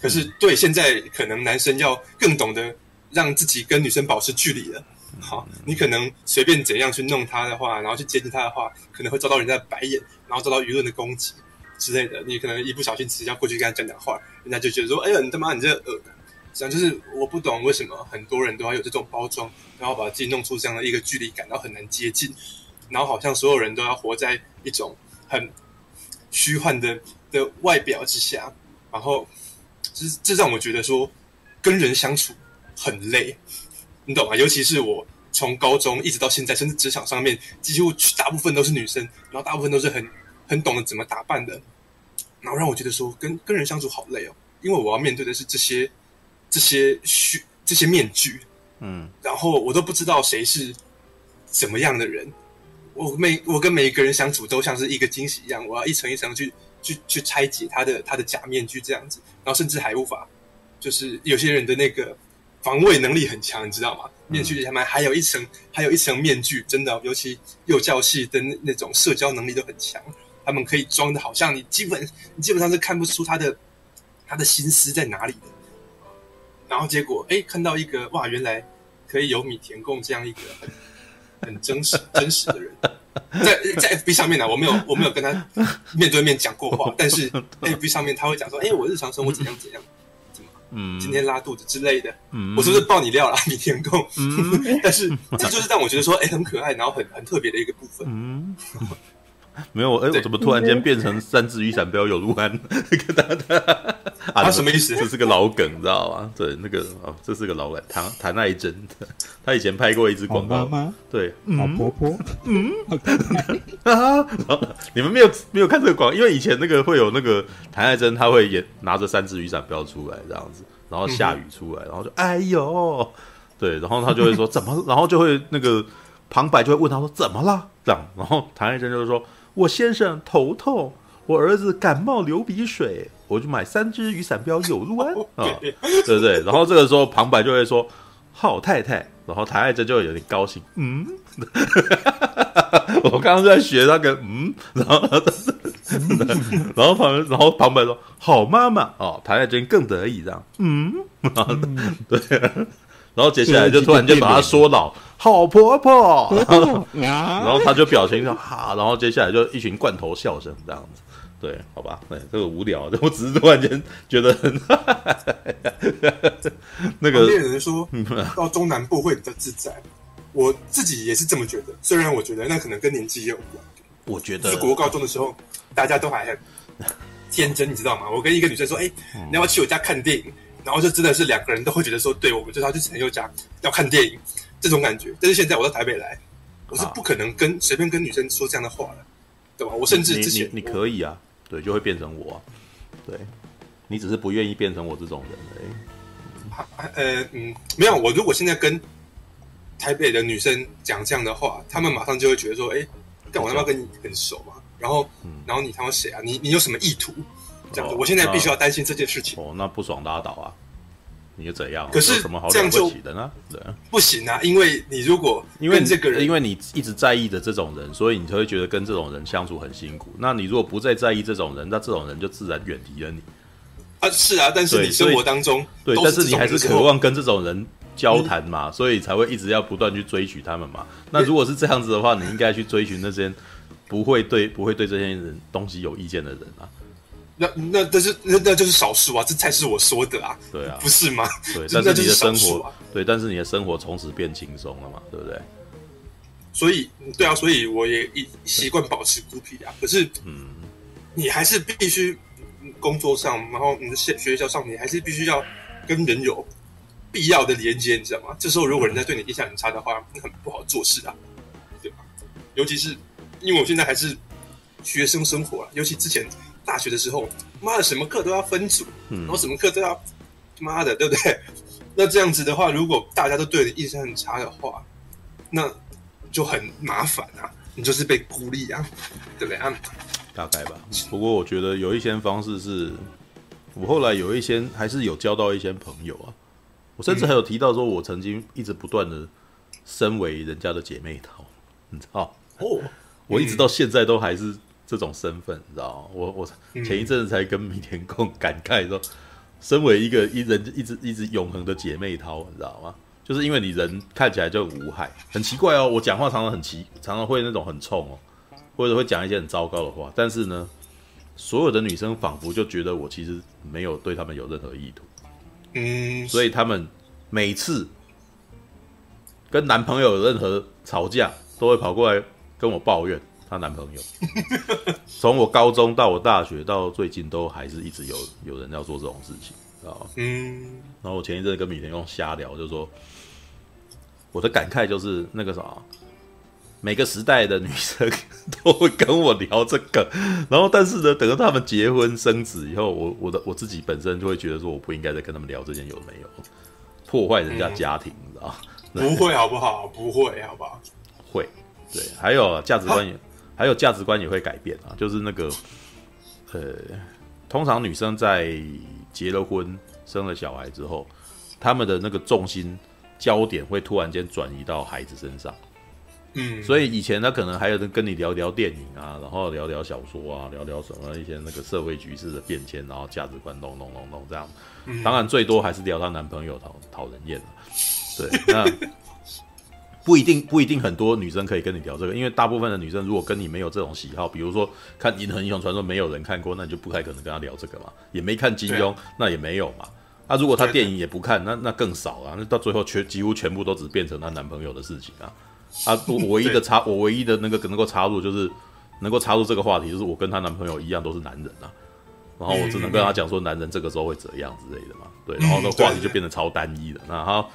可是对现在可能男生要更懂得让自己跟女生保持距离了。好，你可能随便怎样去弄他的话，然后去接近他的话，可能会遭到人家的白眼，然后遭到舆论的攻击之类的。你可能一不小心只要过去跟他讲讲话，人家就觉得说：“哎呀，你他妈你这个恶男。”实际上就是我不懂为什么很多人都要有这种包装，然后把自己弄出这样的一个距离感，然后很难接近，然后好像所有人都要活在一种很虚幻的的外表之下，然后这这让我觉得说跟人相处很累。你懂吗？尤其是我从高中一直到现在，甚至职场上面，几乎大部分都是女生，然后大部分都是很很懂得怎么打扮的，然后让我觉得说跟跟人相处好累哦，因为我要面对的是这些这些虚这些面具，嗯，然后我都不知道谁是怎么样的人，我每我跟每一个人相处都像是一个惊喜一样，我要一层一层去去去拆解他的他的假面具这样子，然后甚至还无法，就是有些人的那个。防卫能力很强，你知道吗？面具下面还有一层，还有一层面具，真的，尤其幼教系的那那种社交能力都很强，他们可以装的好像你基本你基本上是看不出他的他的心思在哪里的。然后结果，哎，看到一个哇，原来可以有米田共这样一个很很真实真实的人，在在 FB 上面呢，我没有我没有跟他面对面讲过话，但是 FB 上面他会讲说，哎，我日常生活怎样怎样。嗯，今天拉肚子之类的，嗯，我是不是爆你料了？米田共，嗯，但是这就是让我觉得说，哎，很可爱，然后很很特别的一个部分。嗯，没有，哎，我怎么突然间变成三只雨伞标有鹿安？跟他他啊，什么意思？这是个老梗，你知道吗？对，那个哦，这是个老梗，谭谭爱珍，他以前拍过一支广告吗？对，老婆婆，嗯，啊，你们没有没有看这个广告？因为以前那个会有那个谭爱珍，他会演拿着三只雨伞标出来这样子，然后下雨出来，然后就哎呦，对，然后他就会说怎么，然后就会那个旁白就会问他说怎么了？这样，然后谭爱珍就是说，我先生头痛。我儿子感冒流鼻水，我就买三支雨伞标有鹿安啊，对。不对？然后这个时候旁白就会说好太太，然后台爱珍就会有点高兴，嗯，我刚刚在学那个嗯，然后 然后旁然后旁白说好妈妈。哦，台爱珍更得意这样，嗯，对，然后接下来就突然间把他说老好婆婆，然后他就表情就哈，然后接下来就一群罐头笑声这样子。对，好吧，对，这个无聊，我只是突然间觉得很，那个。有人说到中南部会比较自在，我自己也是这么觉得。虽然我觉得那可能跟年纪也有关。我觉得，是国高中的时候，大家都还很天真，你知道吗？我跟一个女生说：“哎，你要不要去我家看电影？”然后就真的是两个人都会觉得说：“对，我们就是要去陈宥嘉要看电影。”这种感觉。但是现在我到台北来，我是不可能跟随便跟女生说这样的话了，对吧？我甚至之前你，可以啊。对，就会变成我，对，你只是不愿意变成我这种人而已。呃，嗯，没有，我如果现在跟台北的女生讲这样的话，他们马上就会觉得说，哎，但我他妈跟你很熟嘛，然后，嗯、然后你他妈谁啊？你你有什么意图？这样子，哦、我现在必须要担心这件事情。哦，那不爽拉倒啊。你又怎样？可是什么好了不起的呢？对，不行啊！因为你如果因为这个人，因为你一直在意的这种人，所以你才会觉得跟这种人相处很辛苦。那你如果不再在意这种人，那这种人就自然远离了你。啊，是啊，但是你生活当中对，但是你还是渴望跟这种人交谈嘛，嗯、所以才会一直要不断去追寻他们嘛。那如果是这样子的话，你应该去追寻那些不会对不会对这些人东西有意见的人啊。那那但是那那就是少数啊，这才是我说的啊，对啊，不是吗？对，但是你的生活，啊、对，但是你的生活从此变轻松了嘛，对不对？所以，对啊，所以我也一习惯保持孤僻啊。可是，嗯，你还是必须工作上，然后你的学学校上，你还是必须要跟人有必要的连接，你知道吗？这时候如果人家对你印象很差的话，那很不好做事啊，对吧？尤其是因为我现在还是学生生活啊，尤其之前。大学的时候，妈的，什么课都要分组，然后什么课都要，妈的，对不对？那这样子的话，如果大家都对你印象很差的话，那就很麻烦啊，你就是被孤立啊，对不对啊？大概吧。不过我觉得有一些方式是我后来有一些还是有交到一些朋友啊，我甚至还有提到说，我曾经一直不断的身为人家的姐妹淘，你知道？哦，我一直到现在都还是这种身份，你知道吗？我我前一阵子才跟米田共感慨说，身为一个一人一直一直永恒的姐妹淘，你知道吗？就是因为你人看起来就很无害，很奇怪哦。我讲话常常很奇，常常会那种很冲哦，或者会讲一些很糟糕的话，但是呢。所有的女生仿佛就觉得我其实没有对他们有任何意图，嗯，所以他们每次跟男朋友有任何吵架，都会跑过来跟我抱怨她男朋友。从我高中到我大学到最近，都还是一直有有人要做这种事情，知道吗？嗯。然后我前一阵跟米田用瞎聊，就说我的感慨就是那个啥。每个时代的女生都会跟我聊这个，然后但是呢，等到他们结婚生子以后，我我的我自己本身就会觉得说，我不应该再跟他们聊这件有没有破坏人家家庭，嗯、你知道 不会好不好？不会好不好？会，对，还有价值观也，还有价值观也会改变啊。就是那个，呃，通常女生在结了婚、生了小孩之后，他们的那个重心焦点会突然间转移到孩子身上。嗯，所以以前他可能还有人跟你聊聊电影啊，然后聊聊小说啊，聊聊什么一些那个社会局势的变迁，然后价值观咚咚咚咚这样。嗯、当然最多还是聊她男朋友讨讨人厌。对，那不一定不一定很多女生可以跟你聊这个，因为大部分的女生如果跟你没有这种喜好，比如说看《银河英雄传说》没有人看过，那你就不太可能跟她聊这个嘛。也没看金庸，那也没有嘛。那、啊、如果她电影也不看，那那更少啊。那到最后全几乎全部都只变成她男朋友的事情啊。啊，我唯一的插，我唯一的那个能够插入，就是能够插入这个话题，就是我跟她男朋友一样都是男人啊，然后我只能跟她讲说，男人这个时候会怎样之类的嘛，对，然后那话题就变得超单一的。那好，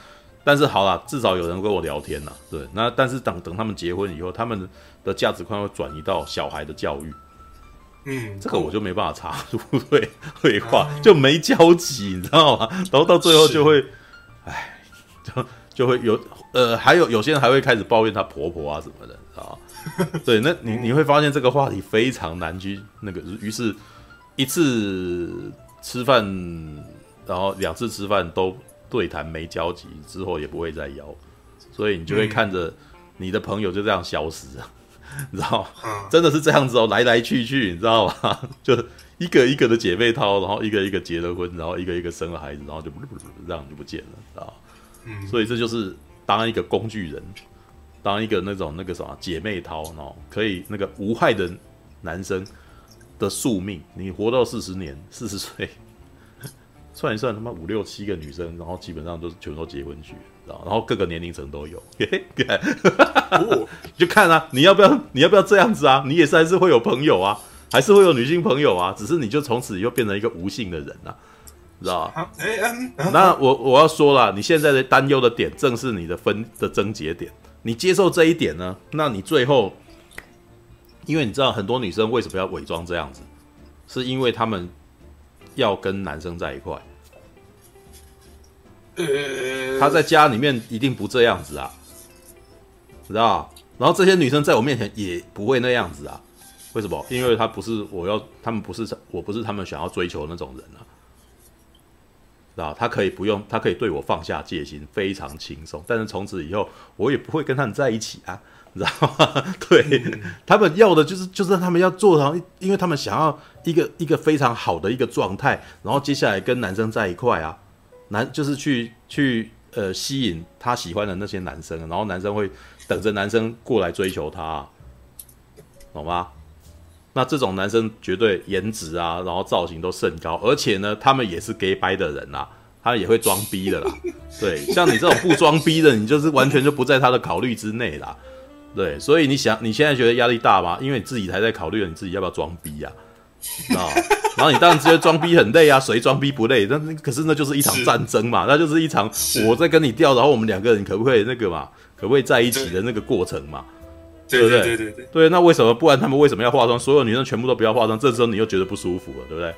但是好啦，至少有人跟我聊天呐，对，那但是等等他们结婚以后，他们的价值观会转移到小孩的教育，嗯，这个我就没办法插入，对，会话就没交集，你知道吗？然后到最后就会，哎，就。就会有呃，还有有些人还会开始抱怨她婆婆啊什么的，啊，对，那你你会发现这个话题非常难去那个，于是一次吃饭，然后两次吃饭都对谈没交集，之后也不会再邀，所以你就会看着你的朋友就这样消失了，你知道吗？真的是这样子哦，来来去去，你知道吗？就一个一个的姐妹淘，然后一个一个结了婚，然后一个一个生了孩子，然后就这样就不见了，知道吗？所以这就是当一个工具人，当一个那种那个什么姐妹淘哦，可以那个无害的男生的宿命。你活到四十年，四十岁，算一算他妈五六七个女生，然后基本上都是全都结婚去，然后各个年龄层都有。就看啊，你要不要你要不要这样子啊？你也是还是会有朋友啊，还是会有女性朋友啊，只是你就从此又变成一个无性的人啊。知道吧？那我我要说了，你现在的担忧的点，正是你的分的症结点。你接受这一点呢？那你最后，因为你知道很多女生为什么要伪装这样子，是因为她们要跟男生在一块。她在家里面一定不这样子啊，知道？然后这些女生在我面前也不会那样子啊。为什么？因为她不是我要，她们不是我不是他们想要追求的那种人啊。知道他可以不用，他可以对我放下戒心，非常轻松。但是从此以后，我也不会跟他们在一起啊，知道吗？对，他们要的就是，就是他们要做成，因为他们想要一个一个非常好的一个状态，然后接下来跟男生在一块啊，男就是去去呃吸引他喜欢的那些男生，然后男生会等着男生过来追求他，懂吗？那这种男生绝对颜值啊，然后造型都甚高，而且呢，他们也是 gay 掰的人啦，他也会装逼的啦。对，像你这种不装逼的，你就是完全就不在他的考虑之内啦。对，所以你想你现在觉得压力大吗？因为你自己还在考虑你自己要不要装逼呀，啊，然后你当然觉得装逼很累啊，谁装逼不累？那可是那就是一场战争嘛，那就是一场我在跟你钓，然后我们两个人可不可以那个嘛，可不可以在一起的那个过程嘛。对不？对对对对，对，那为什么？不然他们为什么要化妆？所有女生全部都不要化妆，这时候你又觉得不舒服了，对不对？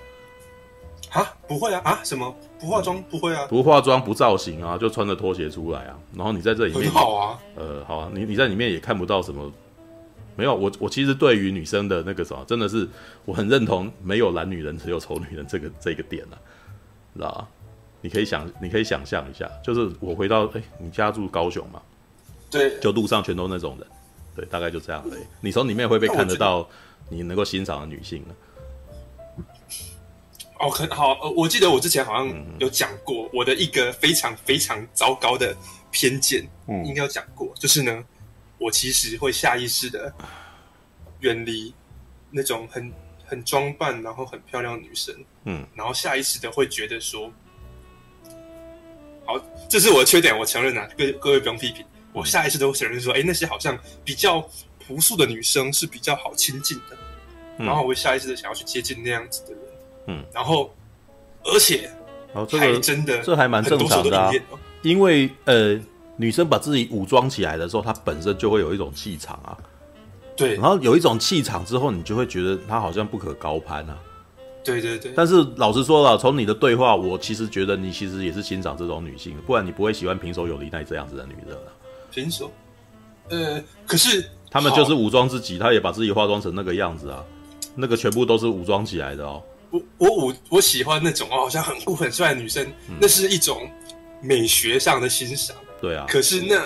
啊，不会啊啊！什么不化妆？不会啊，不化妆不造型啊，就穿着拖鞋出来啊。然后你在这里面，好啊。呃，好啊，你你在里面也看不到什么没有，我我其实对于女生的那个什么，真的是我很认同，没有懒女人，只有丑女人这个这个点啊，知道吧？你可以想，你可以想象一下，就是我回到哎，你家住高雄嘛？对，就路上全都那种人，对，大概就这样而已。你从里面会不会看得到你能够欣赏的女性呢？哦，很好，我记得我之前好像有讲过我的一个非常非常糟糕的偏见，嗯，应该有讲过，就是呢，我其实会下意识的远离那种很很装扮然后很漂亮的女生，嗯，然后下意识的会觉得说，好，这是我的缺点，我承认啊，各各位不用批评，我下意识都会承认说，哎，那些好像比较朴素的女生是比较好亲近的，然后我会下意识的想要去接近那样子的人。嗯，然后，而且，哦，这个真的，这还蛮正常的啊。因为呃，女生把自己武装起来的时候，她本身就会有一种气场啊。对，然后有一种气场之后，你就会觉得她好像不可高攀啊。对对对。但是老实说了，从你的对话，我其实觉得你其实也是欣赏这种女性，不然你不会喜欢平手友梨奈这样子的女人啊。平手，呃，可是他们就是武装自己，她也把自己化妆成那个样子啊，那个全部都是武装起来的哦。我我我我喜欢那种哦，好像很酷很帅的女生，嗯，那是一种美学上的欣赏。对啊，可是那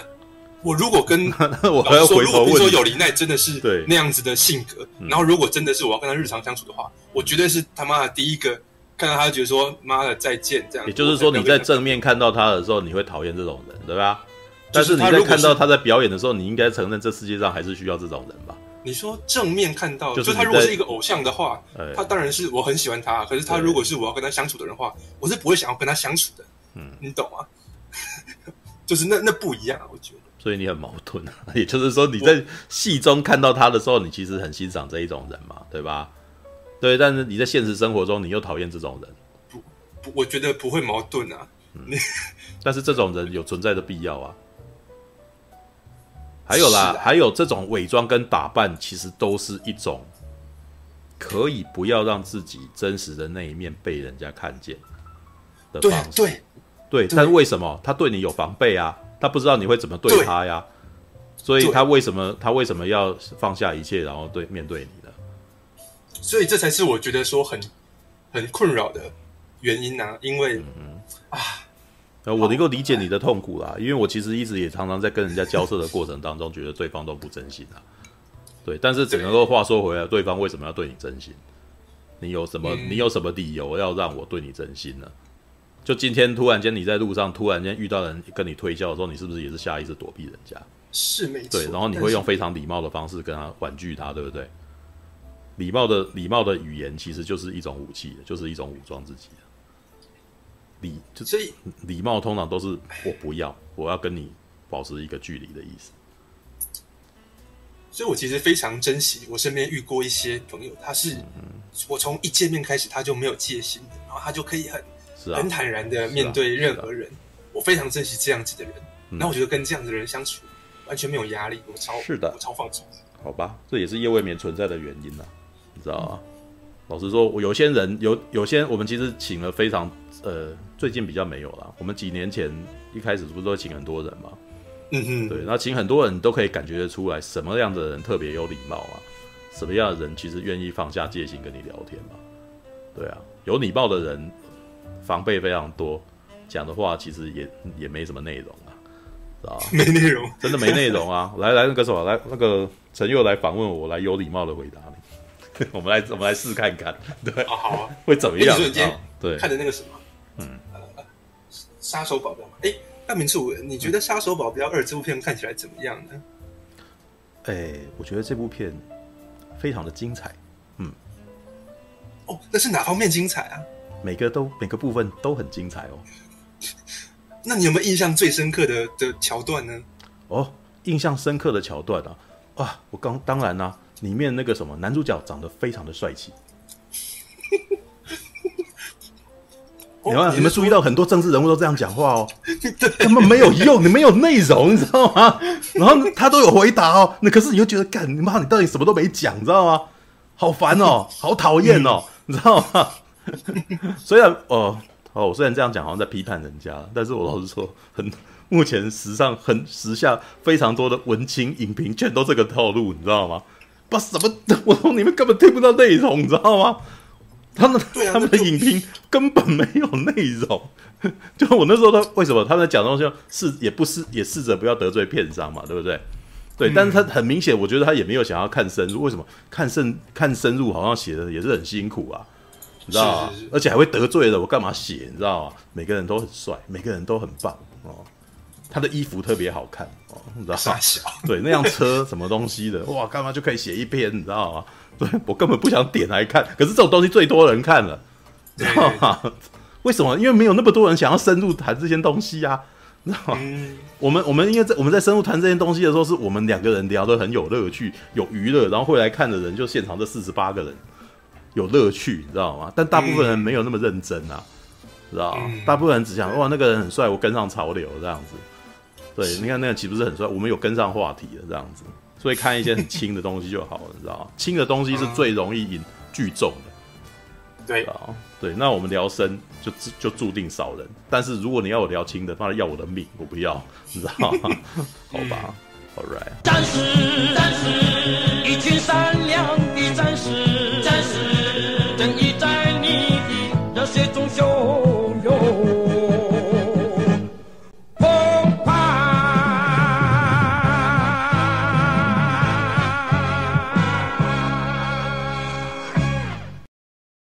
我如果跟 我还要回头问，比如说有林奈真的是那样子的性格，然后如果真的是我要跟他日常相处的话，我绝对是他妈的第一个看到他就觉得说妈的再见这样。也就是说你在正面看到他的时候，你会讨厌这种人，对吧？但是你在看到他在表演的时候，你应该承认这世界上还是需要这种人吧？你说正面看到，就是他如果是一个偶像的话，他当然是我很喜欢他。可是他如果是我要跟他相处的人的话，我是不会想要跟他相处的。嗯，你懂吗？就是那那不一样啊，我觉得。所以你很矛盾啊，也就是说你在戏中看到他的时候，你其实很欣赏这一种人嘛，对吧？对，但是你在现实生活中，你又讨厌这种人。不不，我觉得不会矛盾啊。嗯，但是这种人有存在的必要啊。还有啦，还有这种伪装跟打扮，其实都是一种可以不要让自己真实的那一面被人家看见的方式。对对，但是为什么他对你有防备啊？他不知道你会怎么对他呀？所以他为什么他为什么要放下一切，然后对面对你呢？所以这才是我觉得说很很困扰的原因啊！因为、嗯、啊。呃，我能够理解你的痛苦啦，因为我其实一直也常常在跟人家交涉的过程当中，觉得对方都不真心啊。对，但是只能够话说回来，对方为什么要对你真心？你有什么？你有什么理由要让我对你真心呢？就今天突然间你在路上突然间遇到人跟你推销的时候，你是不是也是下意识躲避人家？是没错。对，然后你会用非常礼貌的方式跟他婉拒他，对不对？礼貌的礼貌的语言其实就是一种武器，就是一种武装自己。礼就所以礼貌通常都是我不要，我要跟你保持一个距离的意思。所以我其实非常珍惜我身边遇过一些朋友，他是我从一见面开始他就没有戒心的，然后他就可以很很坦然的面对任何人。我非常珍惜这样子的人，那我觉得跟这样子的人相处完全没有压力，我超是的，我超放松。好吧，这也是夜未眠存在的原因呐，你知道吗？老实说，我有些人有有些我们其实请了非常。呃，最近比较没有了。我们几年前一开始不是都请很多人嘛？嗯嗯，对，那请很多人都可以感觉得出来，什么样的人特别有礼貌啊？什么样的人其实愿意放下戒心跟你聊天嘛？对啊，有礼貌的人防备非常多，讲的话其实也也没什么内容啊？没内容，真的没内容啊！来来，那个什么，来那个陈佑来访问我，来有礼貌的回答你。我们来我们来试看看，对，好啊，会怎么样？啊，对，看的那个什么。嗯，呃，杀手保镖嘛，哎，大明处，你觉得《杀手保镖二》这部片看起来怎么样呢？哎，我觉得这部片非常的精彩，嗯，哦，那是哪方面精彩啊？每个都每个部分都很精彩哦。那你有没有印象最深刻的的桥段呢？哦，印象深刻的桥段啊，啊，我刚当然啦、啊，里面那个什么男主角长得非常的帅气。你们你们注意到很多政治人物都这样讲话哦，他们没有用，你没有内容，你知道吗？然后他都有回答哦，那可是你又觉得，干你妈，你到底什么都没讲，你知道吗？好烦哦，好讨厌哦，你知道吗？虽然哦哦，我虽然这样讲，好像在批判人家，但是我老实说，很目前时尚很时下非常多的文青影评，全都这个套路，你知道吗？把什么，我说你们根本听不到内容，你知道吗？他们、啊、他们的影评根本没有内容。就我那时候，他为什么他们在讲东西是也不是也试着不要得罪片商嘛，对不对？对，嗯、但是他很明显，我觉得他也没有想要看深入。为什么看深看深入，好像写的也是很辛苦啊，你知道吗？而且还会得罪的我，干嘛写？你知道吗？每个人都很帅，每个人都很棒哦。他的衣服特别好看哦，你知道吗？对，那辆车什么东西的，哇，干嘛就可以写一篇？你知道吗？对，我根本不想点来看，可是这种东西最多人看了，知道吗？为什么？因为没有那么多人想要深入谈这些东西啊，知道吗？嗯、我们我们因为在我们在深入谈这些东西的时候，是我们两个人聊得很有乐趣、有娱乐，然后会来看的人就现场这四十八个人有乐趣，你知道吗？但大部分人没有那么认真啊，知道吗？大部分人只想哇，那个人很帅，我跟上潮流这样子。对，你看那个岂不是很帅？我们有跟上话题的这样子，所以看一些很轻的东西就好了，你知道吗？轻的东西是最容易引聚众的。对啊，对，那我们聊深就就注定少人。但是如果你要我聊轻的，那要我的命，我不要，你知道吗？好吧，All right。战士，战士，一群善良的战士，战士，正义在你的热血中修。